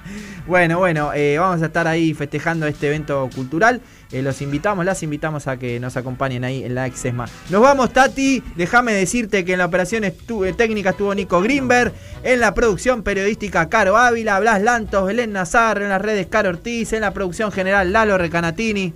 Bueno, bueno, eh, vamos a estar ahí festejando este evento cultural. Eh, los invitamos, las invitamos a que nos acompañen ahí en la Exesma. Nos vamos, Tati. Déjame decirte que en la operación estu- eh, técnica estuvo Nico Greenberg. En la producción periodística, Caro Ávila, Blas Lantos, Belén Nazar. En las redes, Caro Ortiz. En la producción general, Lalo Recanatini.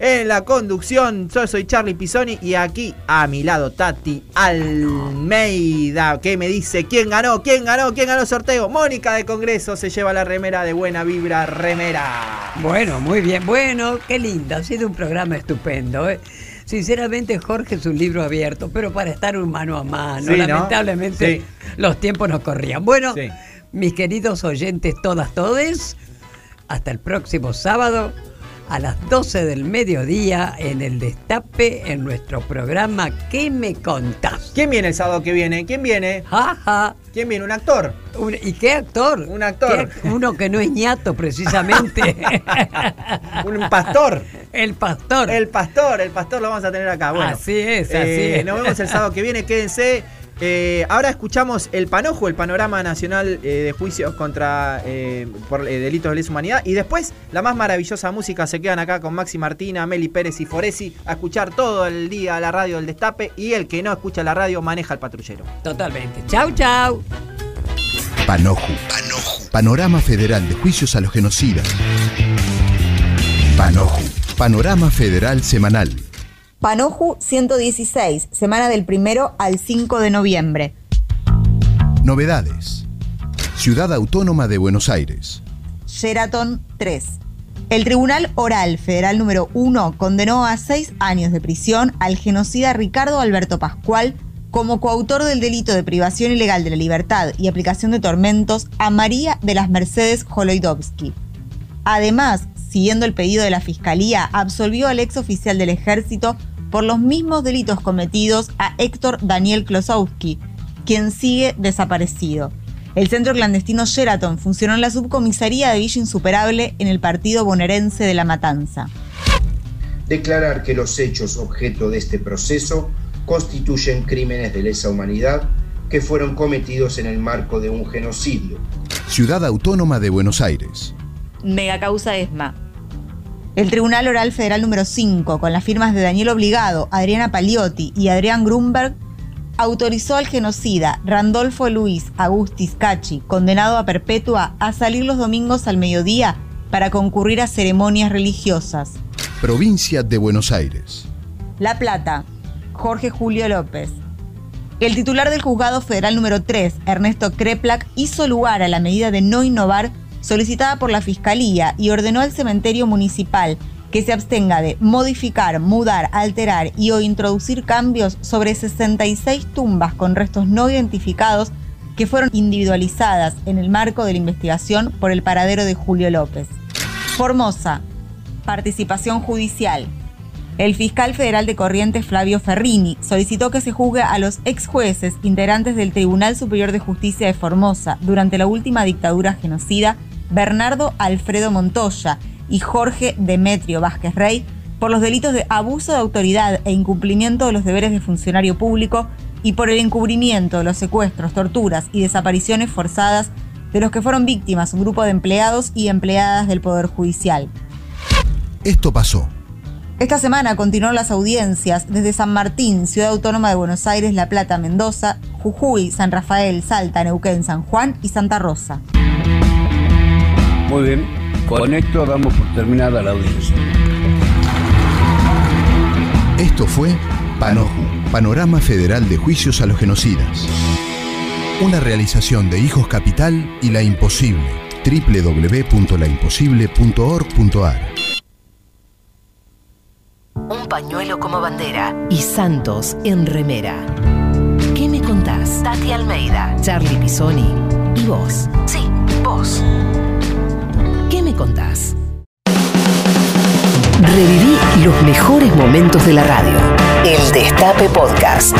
En la conducción, yo soy Charlie Pisoni y aquí a mi lado Tati Almeida, que me dice quién ganó, quién ganó, quién ganó el sorteo. Mónica de Congreso se lleva la remera de Buena Vibra Remera.
Bueno, muy bien. Bueno, qué lindo. Ha sido un programa estupendo. ¿eh? Sinceramente, Jorge es un libro abierto, pero para estar un mano a mano.
Sí, ¿no?
Lamentablemente,
Sí.
los tiempos nos corrían. Bueno,
Sí.
mis queridos oyentes, todas, todes, hasta el próximo sábado a las 12 del mediodía en el Destape, en nuestro programa ¿Qué me contás?
¿Quién viene el sábado que viene? ¿Quién viene?
Jaja.
¿Quién viene? ¿Un actor?
¿Y qué actor?
Un actor.
Uno que no es ñato, precisamente.
Un pastor.
El pastor.
El pastor, el pastor lo vamos a tener acá. Bueno,
así es, así
eh,
es.
Nos vemos el sábado que viene, quédense. Eh, ahora escuchamos el Panojo, el Panorama Nacional eh, de Juicios contra eh, por eh, delitos de lesa humanidad. Y después, la más maravillosa música, se quedan acá con Maxi Martina, Meli Pérez y Foresi a escuchar todo el día la radio del Destape. Y el que no escucha la radio maneja el patrullero.
Totalmente. Chau, chau.
Panoju. Panorama Federal de Juicios a los Genocidas. Panoju. Panorama Federal Semanal.
Panoju 116, semana del primero al 5 de noviembre.
Novedades. Ciudad Autónoma de Buenos Aires.
Sheraton 3. El Tribunal Oral Federal número 1 condenó a seis años de prisión al genocida Ricardo Alberto Pascual como coautor del delito de privación ilegal de la libertad y aplicación de tormentos a María de las Mercedes Holoidovsky. Además, siguiendo el pedido de la Fiscalía, absolvió al ex oficial del ejército por los mismos delitos cometidos a Héctor Daniel Klosowski, quien sigue desaparecido. El centro clandestino Sheraton funcionó en la subcomisaría de Villa Insuperable en el partido bonaerense de La Matanza.
Declarar que los hechos objeto de este proceso constituyen crímenes de lesa humanidad que fueron cometidos en el marco de un genocidio.
Ciudad Autónoma de Buenos Aires.
Megacausa ESMA. El Tribunal Oral Federal número 5, con las firmas de Daniel Obligado, Adriana Paliotti y Adrián Grunberg, autorizó al genocida Randolfo Luis Agustis Cachi, condenado a perpetua, a salir los domingos al mediodía para concurrir a ceremonias religiosas.
Provincia de Buenos Aires.
La Plata, Jorge Julio López. El titular del juzgado federal número 3, Ernesto Kreplak, hizo lugar a la medida de no innovar solicitada por la Fiscalía y ordenó al cementerio municipal que se abstenga de modificar, mudar, alterar y o introducir cambios sobre 66 tumbas con restos no identificados que fueron individualizadas en el marco de la investigación por el paradero de Julio López. Formosa. Participación judicial. El fiscal federal de Corrientes, Flavio Ferrini, solicitó que se juzgue a los ex jueces integrantes del Tribunal Superior de Justicia de Formosa durante la última dictadura genocida, Bernardo Alfredo Montoya y Jorge Demetrio Vázquez Rey, por los delitos de abuso de autoridad e incumplimiento de los deberes de funcionario público y por el encubrimiento de los secuestros, torturas y desapariciones forzadas de los que fueron víctimas un grupo de empleados y empleadas del Poder Judicial.
Esto pasó.
Esta semana continuaron las audiencias desde San Martín, Ciudad Autónoma de Buenos Aires, La Plata, Mendoza, Jujuy, San Rafael, Salta, Neuquén, San Juan y Santa Rosa.
Muy bien, con esto damos por terminada la audiencia.
Esto fue Panoju, Panorama Federal de Juicios a los Genocidas. Una realización de Hijos Capital y La Imposible, www.laimposible.org.ar.
Un pañuelo como bandera y Santos en remera. ¿Qué me contás? Tati Almeida, Charlie Pisoni y vos. Sí, vos. ¿Qué me contás? Reviví los mejores momentos de la radio. El Destape Podcast.